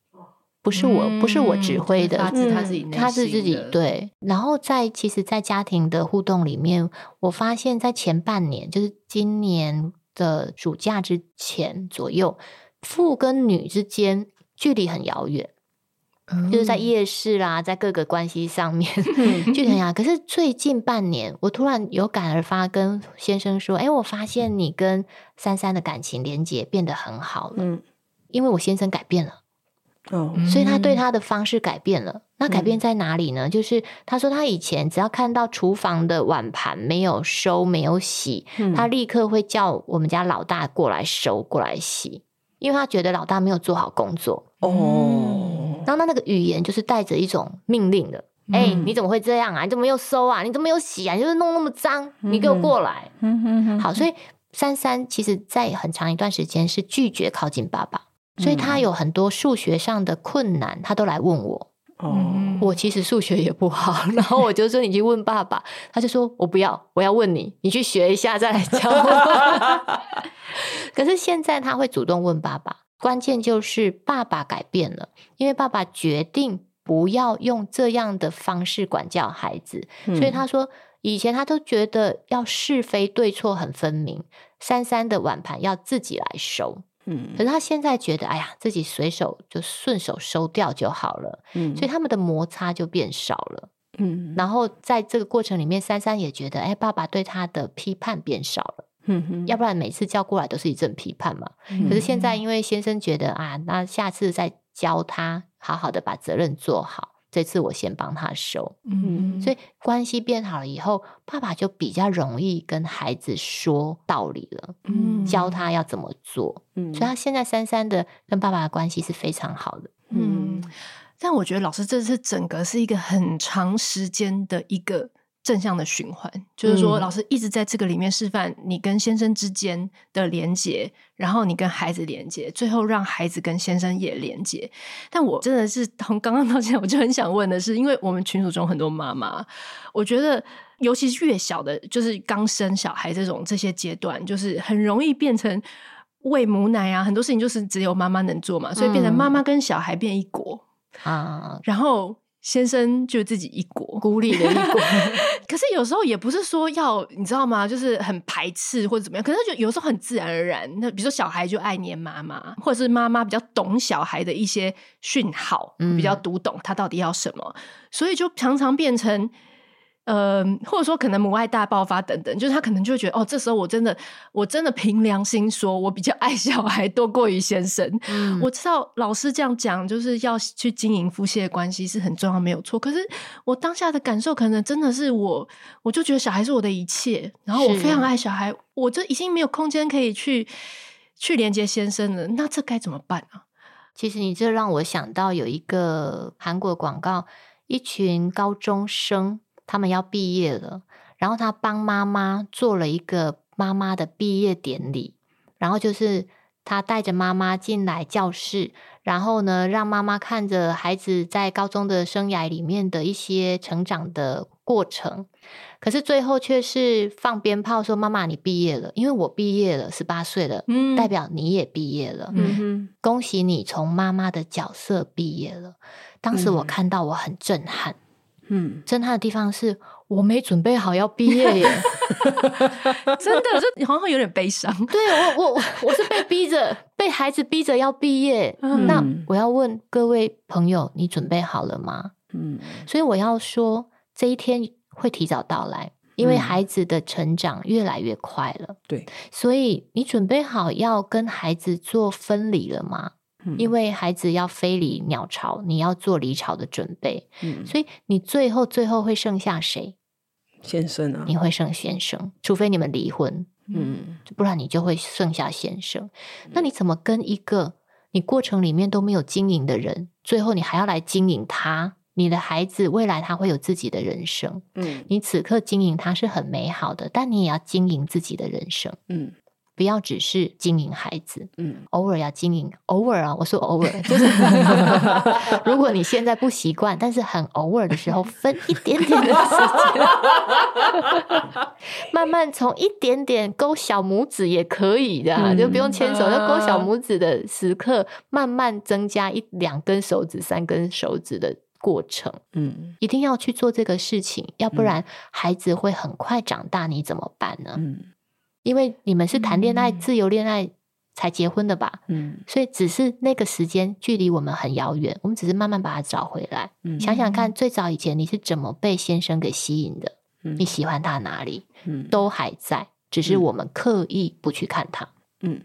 不是我，嗯、不是我指挥的，
他是他自己，
他是自己对。然后在其实，在家庭的互动里面，我发现，在前半年，就是今年的暑假之前左右，父跟女之间。距离很遥远，嗯、就是在夜市啦，在各个关系上面，[LAUGHS] 嗯、距离很遥远。可是最近半年，我突然有感而发，跟先生说：“哎、欸，我发现你跟珊珊的感情连接变得很好了。嗯”因为我先生改变了，哦，所以他对他的方式改变了。那改变在哪里呢？嗯、就是他说他以前只要看到厨房的碗盘没有收、没有洗，嗯、他立刻会叫我们家老大过来收、过来洗。因为他觉得老大没有做好工作哦，然后他那个语言就是带着一种命令的，哎、嗯欸，你怎么会这样啊？你怎么又收啊？你怎么又洗啊？你就是弄那么脏，你给我过来。嗯哼哼。好，所以珊珊其实在很长一段时间是拒绝靠近爸爸，所以他有很多数学上的困难，他都来问我。哦，我其实数学也不好，然后我就说你去问爸爸，他就说我不要，我要问你，你去学一下再来教我。[LAUGHS] 可是现在他会主动问爸爸，关键就是爸爸改变了，因为爸爸决定不要用这样的方式管教孩子，嗯、所以他说以前他都觉得要是非对错很分明，三三的碗盘要自己来收。嗯，可是他现在觉得，哎呀，自己随手就顺手收掉就好了。嗯，所以他们的摩擦就变少了。嗯，然后在这个过程里面，珊珊也觉得，哎，爸爸对他的批判变少了。要不然每次叫过来都是一阵批判嘛。可是现在因为先生觉得啊，那下次再教他好好的把责任做好。这次我先帮他收，嗯，所以关系变好了以后，爸爸就比较容易跟孩子说道理了，嗯，教他要怎么做，嗯，所以他现在珊珊的跟爸爸的关系是非常好的，
嗯，但我觉得老师这次整个是一个很长时间的一个。正向的循环，就是说，老师一直在这个里面示范你跟先生之间的连接，然后你跟孩子连接，最后让孩子跟先生也连接。但我真的是从刚刚到现在，我就很想问的是，因为我们群组中很多妈妈，我觉得尤其是越小的，就是刚生小孩这种这些阶段，就是很容易变成喂母奶啊，很多事情就是只有妈妈能做嘛，所以变成妈妈跟小孩变一国啊，嗯、然后。先生就自己一国
孤立的一国，[LAUGHS]
可是有时候也不是说要你知道吗？就是很排斥或者怎么样，可是就有时候很自然而然。那比如说小孩就爱黏妈妈，或者是妈妈比较懂小孩的一些讯号，嗯、比较读懂他到底要什么，所以就常常变成。呃，或者说可能母爱大爆发等等，就是他可能就会觉得，哦，这时候我真的，我真的凭良心说，我比较爱小孩多过于先生。嗯，我知道老师这样讲，就是要去经营夫妻的关系是很重要，没有错。可是我当下的感受，可能真的是我，我就觉得小孩是我的一切，然后我非常爱小孩，是我就已经没有空间可以去去连接先生了。那这该怎么办啊？
其实你这让我想到有一个韩国广告，一群高中生。他们要毕业了，然后他帮妈妈做了一个妈妈的毕业典礼，然后就是他带着妈妈进来教室，然后呢，让妈妈看着孩子在高中的生涯里面的一些成长的过程。可是最后却是放鞭炮说：“妈妈，你毕业了，因为我毕业了，十八岁了，嗯，代表你也毕业了，嗯，恭喜你从妈妈的角色毕业了。”当时我看到我很震撼，嗯，震撼的地方是我没准备好要毕业耶，[LAUGHS]
真的，这好像有点悲伤。[LAUGHS]
对，我，我，我是被逼着，[LAUGHS] 被孩子逼着要毕业。嗯，那我要问各位朋友，你准备好了吗？嗯，所以我要说，这一天会提早到来，因为孩子的成长越来越快了。
对，
所以你准备好要跟孩子做分离了吗？因为孩子要飞离鸟巢，你要做离巢的准备。嗯，所以你最后最后会剩下谁？
先生啊，
你会剩先生，除非你们离婚。嗯，不然你就会剩下先生。那你怎么跟一个你过程里面都没有经营的人，最后你还要来经营他？你的孩子未来他会有自己的人生。嗯，你此刻经营他是很美好的，但你也要经营自己的人生。嗯。不要只是经营孩子，嗯，偶尔要经营，偶尔啊，我说偶尔，[LAUGHS] 就是 [LAUGHS] 如果你现在不习惯，但是很偶尔的时候，分一点点的时间，慢慢从一点点勾小拇指也可以的，嗯、就不用牵手，就勾小拇指的时刻，慢慢增加一两根手指、三根手指的过程，嗯，一定要去做这个事情，要不然孩子会很快长大，你怎么办呢？嗯。因为你们是谈恋爱、嗯、自由恋爱才结婚的吧？嗯，所以只是那个时间距离我们很遥远，我们只是慢慢把它找回来。嗯，想想看，最早以前你是怎么被先生给吸引的？嗯，你喜欢他哪里？嗯，都还在，只是我们刻意不去看他。嗯，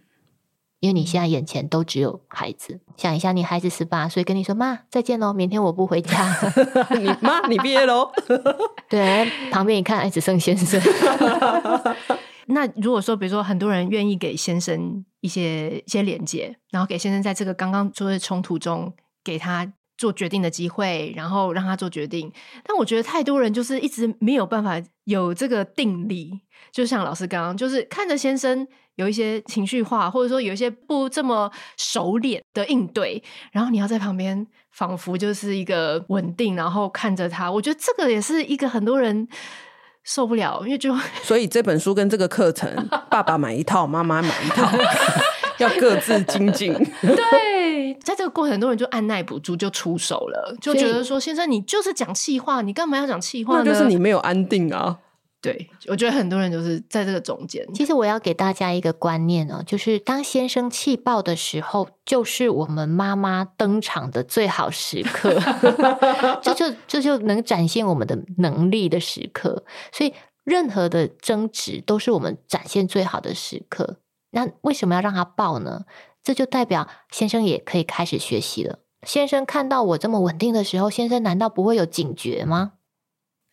因为你现在眼前都只有孩子。想一下，你孩子十八岁跟你说：“妈，再见喽，明天我不回家。[LAUGHS]
你”你妈，你毕业喽？
对，旁边一看，哎，只剩先生。[LAUGHS]
那如果说，比如说很多人愿意给先生一些一些连接，然后给先生在这个刚刚说的冲突中给他做决定的机会，然后让他做决定。但我觉得太多人就是一直没有办法有这个定力，就像老师刚刚就是看着先生有一些情绪化，或者说有一些不这么熟练的应对，然后你要在旁边仿佛就是一个稳定，然后看着他。我觉得这个也是一个很多人。受不了，因为就
所以这本书跟这个课程，[LAUGHS] 爸爸买一套，妈妈买一套，[LAUGHS] 要各自精进。[LAUGHS]
对，在这个过程，很多人就按耐不住，就出手了，就觉得说：“先生，你就是讲气话，你干嘛要讲气话呢？”
那就是你没有安定啊。
对，我觉得很多人就是在这个中间。
其实我要给大家一个观念哦，就是当先生气爆的时候，就是我们妈妈登场的最好时刻，[LAUGHS] 这就这就能展现我们的能力的时刻。所以任何的争执都是我们展现最好的时刻。那为什么要让他爆呢？这就代表先生也可以开始学习了。先生看到我这么稳定的时候，先生难道不会有警觉吗？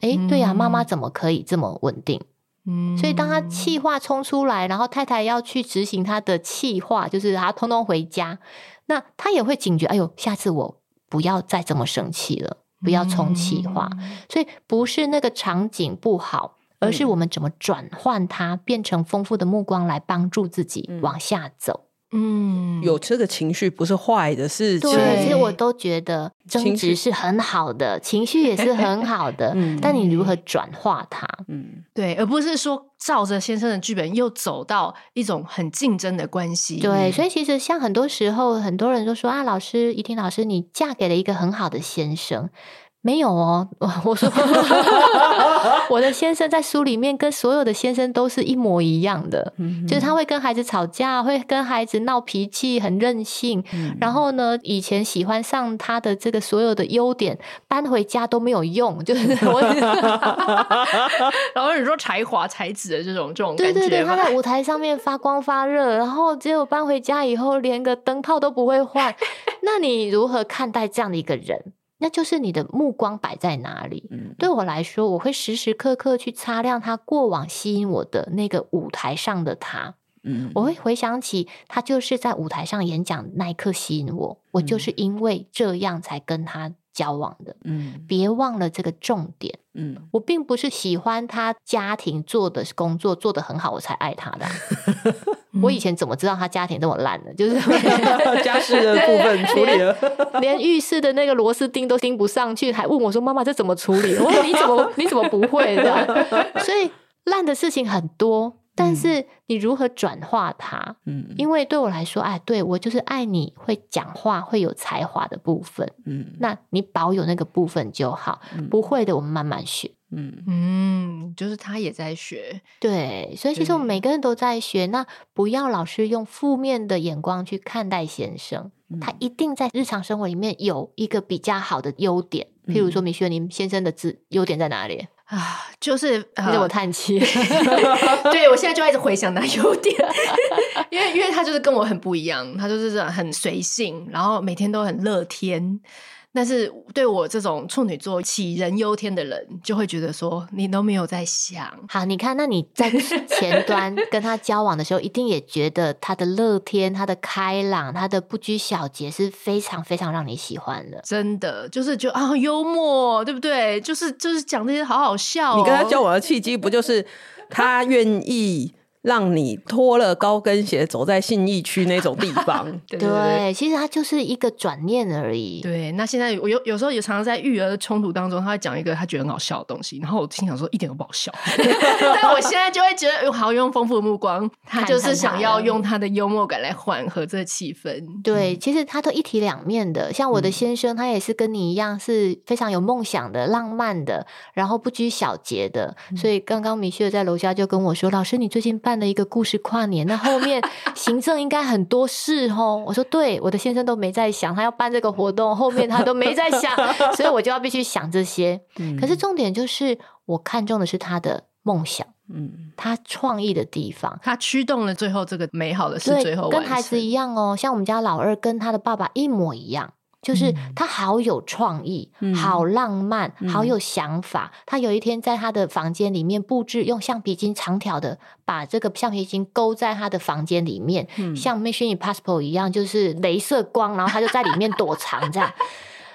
哎，对呀、啊，妈妈怎么可以这么稳定？嗯，所以当他气话冲出来，然后太太要去执行他的气话，就是他通通回家，那他也会警觉。哎呦，下次我不要再这么生气了，不要冲气话。嗯、所以不是那个场景不好，而是我们怎么转换它，变成丰富的目光来帮助自己往下走。
嗯，有这个情绪不是坏的事情。
对，其实我都觉得争执是很好的，[LAUGHS] 情绪也是很好的。嗯，但你如何转化它？
嗯，对，而不是说照着先生的剧本又走到一种很竞争的关系。
对，所以其实像很多时候，很多人都说啊，老师，怡婷老师，你嫁给了一个很好的先生。没有哦，[LAUGHS] 我说 [LAUGHS] 我的先生在书里面跟所有的先生都是一模一样的，嗯、就是他会跟孩子吵架，会跟孩子闹脾气，很任性。嗯、然后呢，以前喜欢上他的这个所有的优点搬回家都没有用，[LAUGHS] 就是我。
然后你说才华才子的这种这种
对对对，他在舞台上面发光发热，然后结果搬回家以后连个灯泡都不会换，那你如何看待这样的一个人？那就是你的目光摆在哪里？嗯，对我来说，我会时时刻刻去擦亮他过往吸引我的那个舞台上的他。嗯，我会回想起他就是在舞台上演讲那一刻吸引我，嗯，我就是因为这样才跟他交往的。嗯，别忘了这个重点。嗯，我并不是喜欢他家庭做的工作做得很好，我才爱他的。[LAUGHS] 我以前怎么知道他家庭这么烂呢？就是 [LAUGHS] [LAUGHS]
家事的部分处理了，
连浴室的那个螺丝钉都钉不上去，还问我说：“妈妈，这怎么处理？”我说：“你怎么你怎么不会的？”所以烂的事情很多，但是你如何转化它？嗯，因为对我来说，哎，对我就是爱你会讲话、会有才华的部分。嗯，那你保有那个部分就好，不会的，我们慢慢学。
嗯嗯，就是他也在学，
对，所以其实我们每个人都在学。那不要老是用负面的眼光去看待先生，嗯、他一定在日常生活里面有一个比较好的优点。嗯、譬如说，米雪，林先生的字优点在哪里
啊？就是
你怎么叹气？[LAUGHS]
对，我现在就一直回想他优点，[LAUGHS] 因为因为他就是跟我很不一样，他就是很随性，然后每天都很乐天。但是对我这种处女座杞人忧天的人，就会觉得说你都没有在想。
好，你看，那你在前端 [LAUGHS] 跟他交往的时候，一定也觉得他的乐天、他的开朗、他的不拘小节是非常非常让你喜欢的。
真的，就是就啊幽默，对不对？就是就是讲这些好好笑哦。
你跟他交往的契机，不就是他愿意？让你脱了高跟鞋走在信义区那种地方，[LAUGHS]
对，对，对，对，其实它就是一个转念而已。
对，那现在我有有时候也常常在育儿冲突当中，他会讲一个他觉得很好笑的东西，然后我心想说一点都不好笑，[LAUGHS] 但我现在就会觉得，好用丰富的目光，他就是想要用他的幽默感来缓和这个气氛。
对，其实他都一体两面的。像我的先生，他也是跟你一样是非常有梦想的、浪漫的，然后不拘小节的。所以刚刚米歇尔在楼下就跟我说：“老师，你最近办。”办了一个故事跨年，那后面 [LAUGHS] 行政应该很多事哦。我说对，我的先生都没在想，他要办这个活动，后面他都没在想，[LAUGHS] 所以我就要必须想这些。嗯、可是重点就是，我看中的是他的梦想，嗯，他创意的地方，
他驱动了最后这个美好的事，最后
跟孩子一样哦，像我们家老二跟他的爸爸一模一样。就是他好有创意，嗯、好浪漫，嗯、好有想法。他有一天在他的房间里面布置，用橡皮筋长条的把这个橡皮筋勾在他的房间里面，嗯、像 Mission Impossible 一样，就是镭射光，然后他就在里面躲藏这样。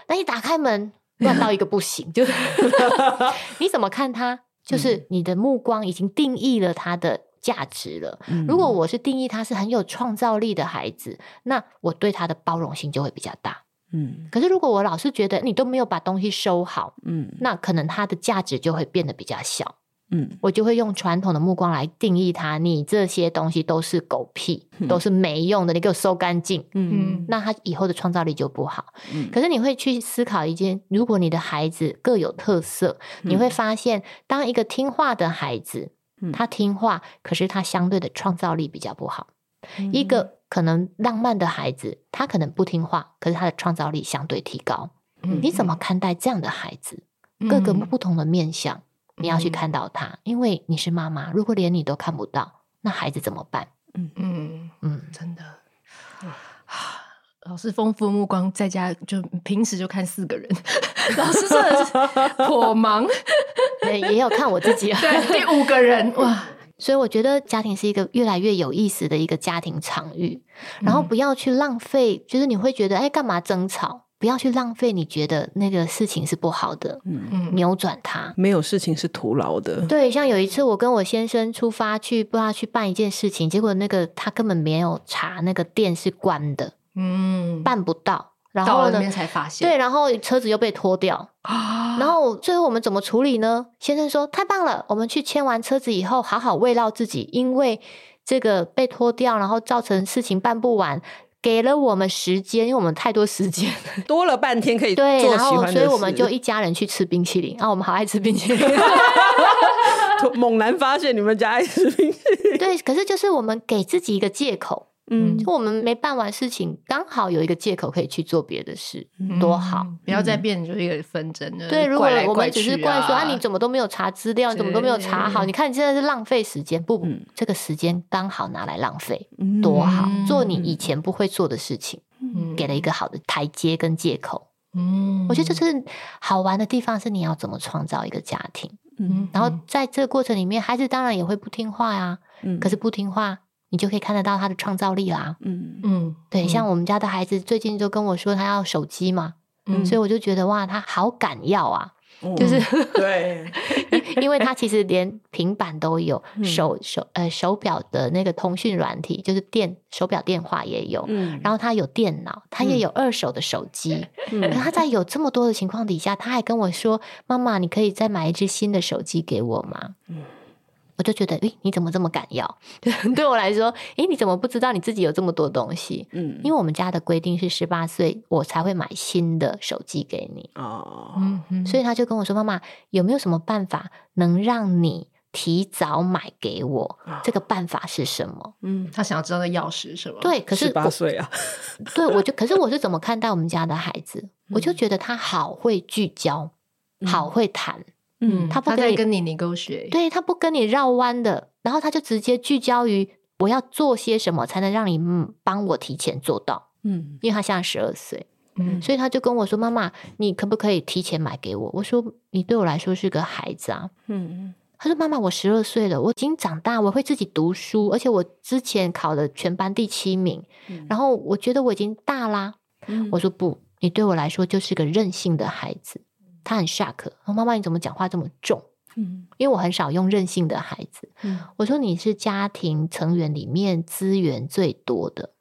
那一打开门，乱到一个不行，就是 [LAUGHS] [LAUGHS] 你怎么看他？就是你的目光已经定义了他的价值了。嗯、如果我是定义他是很有创造力的孩子，那我对他的包容性就会比较大。嗯，可是如果我老是觉得你都没有把东西收好，嗯，那可能它的价值就会变得比较小，嗯，我就会用传统的目光来定义它，你这些东西都是狗屁，嗯、都是没用的，你给我收干净，嗯，那他以后的创造力就不好。嗯，可是你会去思考一件，如果你的孩子各有特色，嗯、你会发现，当一个听话的孩子，嗯、他听话，可是他相对的创造力比较不好，嗯、一个。可能浪漫的孩子，他可能不听话，可是他的创造力相对提高。嗯、你怎么看待这样的孩子？嗯、各个不同的面相，嗯、你要去看到他，因为你是妈妈。如果连你都看不到，那孩子怎么办？
嗯嗯嗯，真的。老师丰富目光，在家就平时就看四个人，[LAUGHS] 老师真的是颇忙。
也也有看我自己，[LAUGHS]
对，第五个人哇。
所以我觉得家庭是一个越来越有意思的一个家庭场域，然后不要去浪费，就是你会觉得哎，干嘛争吵？不要去浪费，你觉得那个事情是不好的，嗯嗯，扭转它，
没有事情是徒劳的。
对，像有一次我跟我先生出发去，不知道去办一件事情，结果那个他根本没有查那个店是关的，嗯，办不到。然后呢，
才发现，
对，然后车子又被拖掉，然后最后我们怎么处理呢？先生说太棒了，我们去签完车子以后，好好慰劳自己，因为这个被拖掉，然后造成事情办不完，给了我们时间，因为我们太多时间，
多了半天可以
对，然后所以我们就一家人去吃冰淇淋啊，我们好爱吃冰淇淋，[LAUGHS]
猛然发现你们家爱吃冰淇淋，[LAUGHS]
对，可是就是我们给自己一个借口。嗯，就我们没办完事情，刚好有一个借口可以去做别的事，嗯、多好！
不要再变成就是一个纷争了。
对，如果我们只是怪说啊，你怎么都没有查资料，你怎么都没有查好？你看你现在是浪费时间，不，嗯、这个时间刚好拿来浪费，多好！做你以前不会做的事情，嗯、给了一个好的台阶跟借口。嗯，我觉得这是好玩的地方，是你要怎么创造一个家庭。嗯，然后在这个过程里面，孩子当然也会不听话呀。嗯，可是不听话。你就可以看得到他的创造力啦。嗯嗯，对，像我们家的孩子最近就跟我说他要手机嘛，嗯，所以我就觉得哇，他好敢要啊，就是
对，[LAUGHS]
因为他其实连平板都有，手手呃手表的那个通讯软体，就是电手表电话也有，嗯，然后他有电脑，他也有二手的手机，嗯，可他在有这么多的情况底下，他还跟我说：“妈妈，你可以再买一支新的手机给我吗？”嗯。我就觉得，诶，你怎么这么敢要？[LAUGHS] 对我来说，诶，你怎么不知道你自己有这么多东西？嗯，因为我们家的规定是十八岁我才会买新的手机给你。哦，嗯，所以他就跟我说：“妈妈，有没有什么办法能让你提早买给我？这个办法是什么？”
嗯，他想要知道的钥匙是吗？
对，可是
十八岁啊，
对，我就可是我是怎么看待我们家的孩子？我就觉得他好会聚焦，好会谈。
嗯，他不跟你跟你 negotiate，
对，他不跟你绕弯的，然后他就直接聚焦于我要做些什么才能让你嗯帮我提前做到，嗯，因为他现在十二岁，嗯，所以他就跟我说：“妈妈，你可不可以提前买给我？”我说：“你对我来说是个孩子啊。”嗯，他说：“妈妈，我十二岁了，我已经长大，我会自己读书，而且我之前考了全班第七名，嗯，然后我觉得我已经大啦。嗯，我说不，你对我来说就是个任性的孩子。”他很 shock，说妈妈你怎么讲话这么重？嗯，因为我很少用任性的孩子。嗯，我说你是家庭成员里面资源最多的。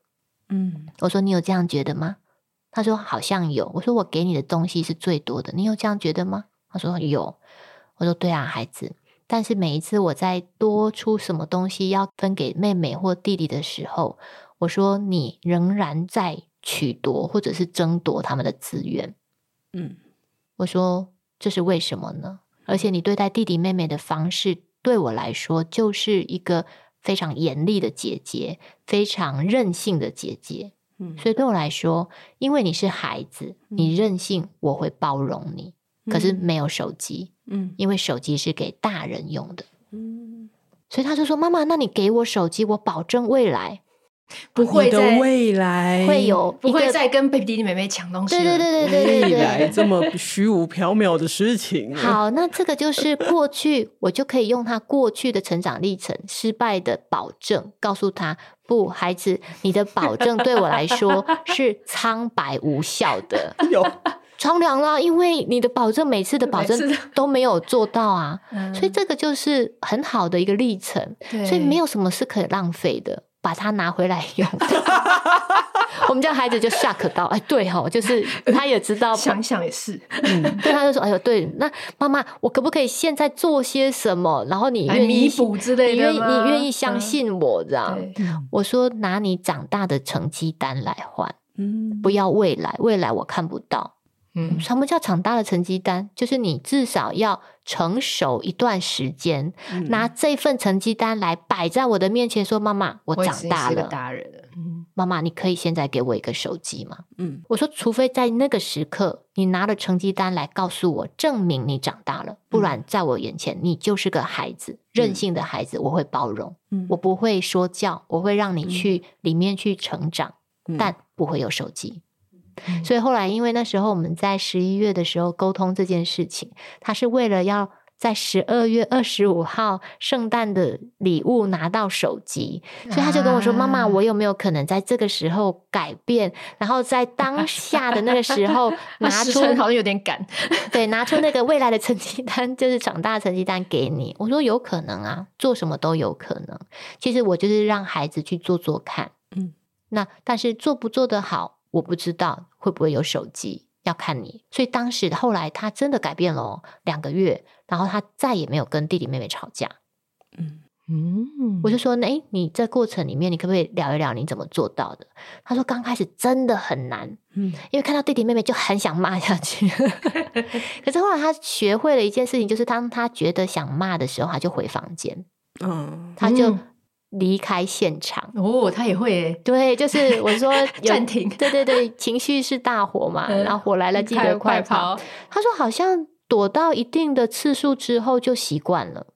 嗯，我说你有这样觉得吗？他说好像有。我说我给你的东西是最多的，你有这样觉得吗？他说有。我说对啊，孩子。但是每一次我在多出什么东西要分给妹妹或弟弟的时候，我说你仍然在取夺或者是争夺他们的资源。嗯。我说这是为什么呢？而且你对待弟弟妹妹的方式，对我来说就是一个非常严厉的姐姐，非常任性的姐姐。嗯，所以对我来说，因为你是孩子，你任性，我会包容你。嗯，可是没有手机，嗯，因为手机是给大人用的。嗯，所以他就说：“妈妈，那你给我手机，我保证未来。”
不会在
未来
会有，
不会再跟 baby 弟弟妹妹抢东西。
对对对对对对，
未来这么虚无缥缈的事情。[LAUGHS]
好，那这个就是过去，我就可以用他过去的成长历程、失败的保证，告诉他：不，孩子，你的保证对我来说 [LAUGHS] 是苍白无效的。[LAUGHS] 有苍凉了，因为你的保证每次的保证都没有做到啊，所以这个就是很好的一个历程。所以没有什么是可以浪费的。把它拿回来用，[LAUGHS] 我们家孩子就 shock 到，哎，对哈，就是他也知道，[LAUGHS]
想想也是，
嗯，对，他就说，哎呦，对，那妈妈，我可不可以现在做些什么？然后你愿意
弥补之类的，
你愿意，你愿意相信我这样？嗯、我说拿你长大的成绩单来换，嗯，不要未来，未来我看不到。嗯，什么叫长大的成绩单？就是你至少要成熟一段时间，嗯、拿这份成绩单来摆在我的面前，说：“妈妈，我长大了，
大人了。
嗯，妈妈，你可以现在给我一个手机吗？”嗯，我说，除非在那个时刻，你拿了成绩单来告诉我，证明你长大了，不然在我眼前，你就是个孩子，嗯、任性的孩子，我会包容，嗯、我不会说教，我会让你去里面去成长，嗯、但不会有手机。所以后来，因为那时候我们在十一月的时候沟通这件事情，他是为了要在十二月二十五号圣诞的礼物拿到手机，所以他就跟我说：“妈妈，我有没有可能在这个时候改变？然后在当下的那个时候 [LAUGHS] 拿出
好像有点赶，[LAUGHS]
对，拿出那个未来的成绩单，就是长大成绩单给你。”我说：“有可能啊，做什么都有可能。其实我就是让孩子去做做看，嗯，那但是做不做得好。”我不知道会不会有手机，要看你。所以当时后来他真的改变了哦，两个月，然后他再也没有跟弟弟妹妹吵架。嗯嗯，我就说，哎，你这过程里面，你可不可以聊一聊你怎么做到的？他说刚开始真的很难，嗯，因为看到弟弟妹妹就很想骂下去。[LAUGHS] 可是后来他学会了一件事情，就是当他觉得想骂的时候，他就回房间，嗯，他就。离开现场
哦，他也会
对，就是我说 [LAUGHS]
暂停，
对对对，情绪是大火嘛，然后火来了记得快跑。他说好像躲到一定的次数之后就习惯了。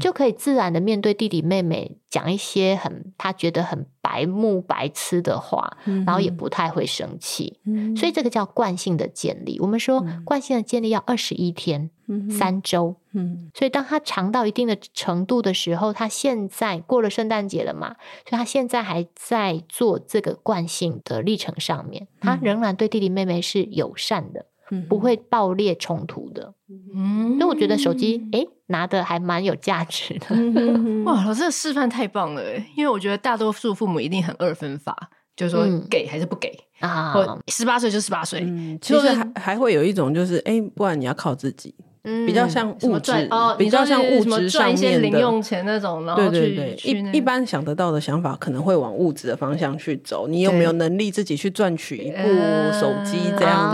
就可以自然的面对弟弟妹妹，讲一些很他觉得很白目白痴的话，嗯、然后也不太会生气，嗯、所以这个叫惯性的建立。我们说惯性的建立要二十一天，嗯、三周。嗯、所以当他长到一定的程度的时候，他现在过了圣诞节了嘛，所以他现在还在做这个惯性的历程上面，他仍然对弟弟妹妹是友善的，嗯、不会爆裂冲突的。嗯，所以我觉得手机，诶拿的还蛮有价值的。[LAUGHS]
哇，老师的示范太棒了，因为我觉得大多数父母一定很二分法，就是说给还是不给啊，或十八岁就十八岁。
其实还还会有一种就是，哎，不然你要靠自己。比较像物质哦，比较像物质上面的
零用钱那种，然后
对对对，一一般想得到的想法可能会往物质的方向去走。你有没有能力自己去赚取一部手机这样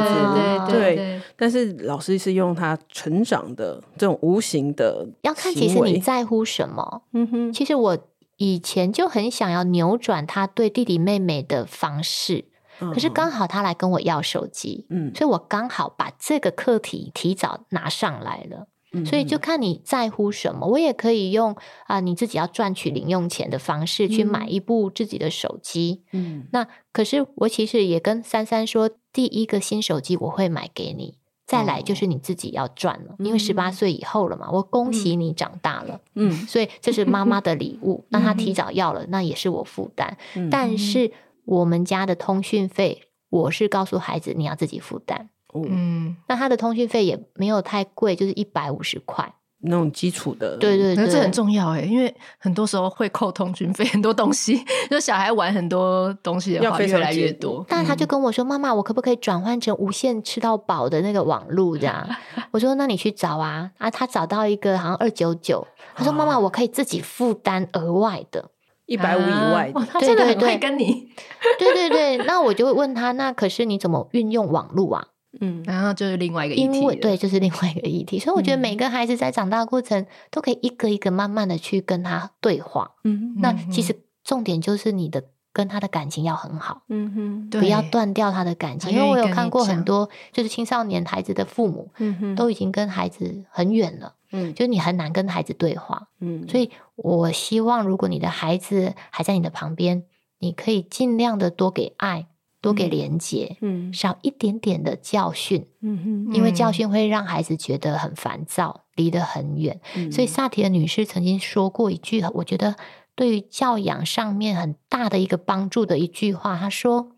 子？对，但是老师是用他成长的这种无形的，
要看其实你在乎什么。嗯哼，其实我以前就很想要扭转他对弟弟妹妹的方式。可是刚好他来跟我要手机，嗯，所以我刚好把这个课题提早拿上来了。嗯，所以就看你在乎什么，我也可以用啊、呃，你自己要赚取零用钱的方式去买一部自己的手机。嗯，那可是我其实也跟珊珊说，第一个新手机我会买给你，再来就是你自己要赚了，嗯，因为十八岁以后了嘛，我恭喜你长大了。嗯，所以这是妈妈的礼物，[LAUGHS] 那他提早要了，那也是我负担，嗯，但是。我们家的通讯费，我是告诉孩子你要自己负担。嗯，那他的通讯费也没有太贵，就是一百五十块
那种基础的。
对对对，
这很重要哎，因为很多时候会扣通讯费，很多东西，[LAUGHS] 就小孩玩很多东西的话越来越多。
但他就跟我说：“妈妈，我可不可以转换成无限吃到饱的那个网路？”这样，我说：“那你去找啊。”啊，他找到一个好像二九九，他说：“妈妈，我可以自己负担额外的。”
一百五以外，
啊哦，他真的很会跟你。[LAUGHS]
对对对，那我就会问他，那可是你怎么运用网络啊？
嗯，然后就是另外一个议题，
因为对，就是另外一个议题。所以我觉得每个孩子在长大的过程，都可以一个一个慢慢的去跟他对话。嗯，那其实重点就是你的跟他的感情要很好。嗯哼，不要断掉他的感情。因为我有看过很多，就是青少年孩子的父母，嗯哼，都已经跟孩子很远了。嗯，就是你很难跟孩子对话，嗯，所以我希望如果你的孩子还在你的旁边，你可以尽量的多给爱，多给连接，嗯，少一点点的教训，嗯哼，因为教训会让孩子觉得很烦躁，离得很远。嗯，所以萨提尔女士曾经说过一句，我觉得对于教养上面很大的一个帮助的一句话，她说：“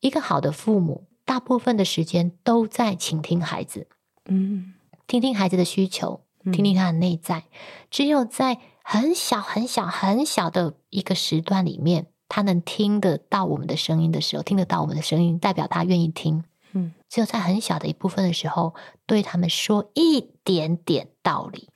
一个好的父母，大部分的时间都在倾听孩子。”嗯。听听孩子的需求，听听他的内在。嗯、只有在很小、很小、很小的一个时段里面，他能听得到我们的声音的时候，听得到我们的声音，代表他愿意听。嗯，只有在很小的一部分的时候，对他们说一点点道理。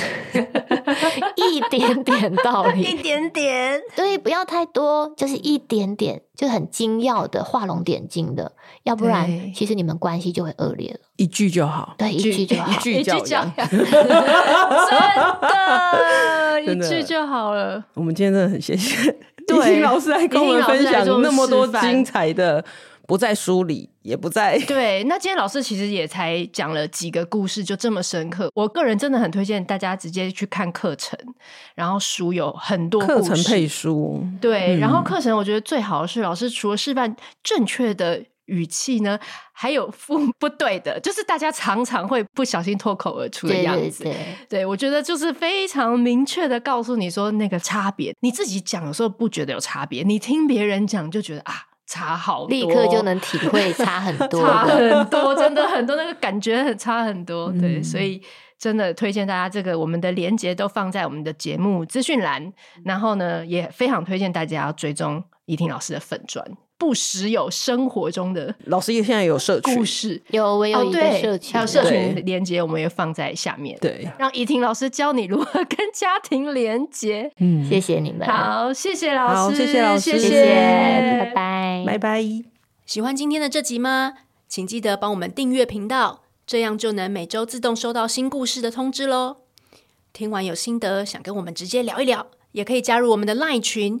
[LAUGHS] 一点点道理，
一点点，
对，不要太多，就是一点点，就很精要的，画龙点睛的，要不然其实你们关系就会恶劣了。
一句就好，
对，一句就好，
一句教养，[LAUGHS]
真的，一句就好了。
我们今天真的很谢谢李婷 [LAUGHS] 老师来跟我们分享那么多精彩的。不在书里，也不在。[LAUGHS]
对，那今天老师其实也才讲了几个故事，就这么深刻。我个人真的很推荐大家直接去看课程，然后书有很多
课程配书。
对，嗯、然后课程我觉得最好的是老师除了示范正确的语气呢，还有不 [LAUGHS] 不对的，就是大家常常会不小心脱口而出的样子。对，对，对，对，我觉得就是非常明确的告诉你说那个差别。你自己讲的时候不觉得有差别，你听别人讲就觉得啊。差好多，
立刻就能体会 [LAUGHS] 差很多，
差很多，真的很多那个感觉很差很多。对，所以真的推荐大家这个，我们的连接都放在我们的节目资讯栏，然后呢，也非常推荐大家要追踪怡婷老师的粉专。不时有生活中的
老师，也现在有社群
故事，
有我有一个社群，
还有社群连接，我们也放在下面。
对，
让怡婷老师教你如何跟家庭连接。
嗯，谢谢你们，
好，谢谢老师，
谢谢老师，
谢谢，拜拜，
拜拜。
喜欢今天的这集吗？请记得帮我们订阅频道，这样就能每周自动收到新故事的通知喽。听完有心得，想跟我们直接聊一聊，也可以加入我们的 LINE 群。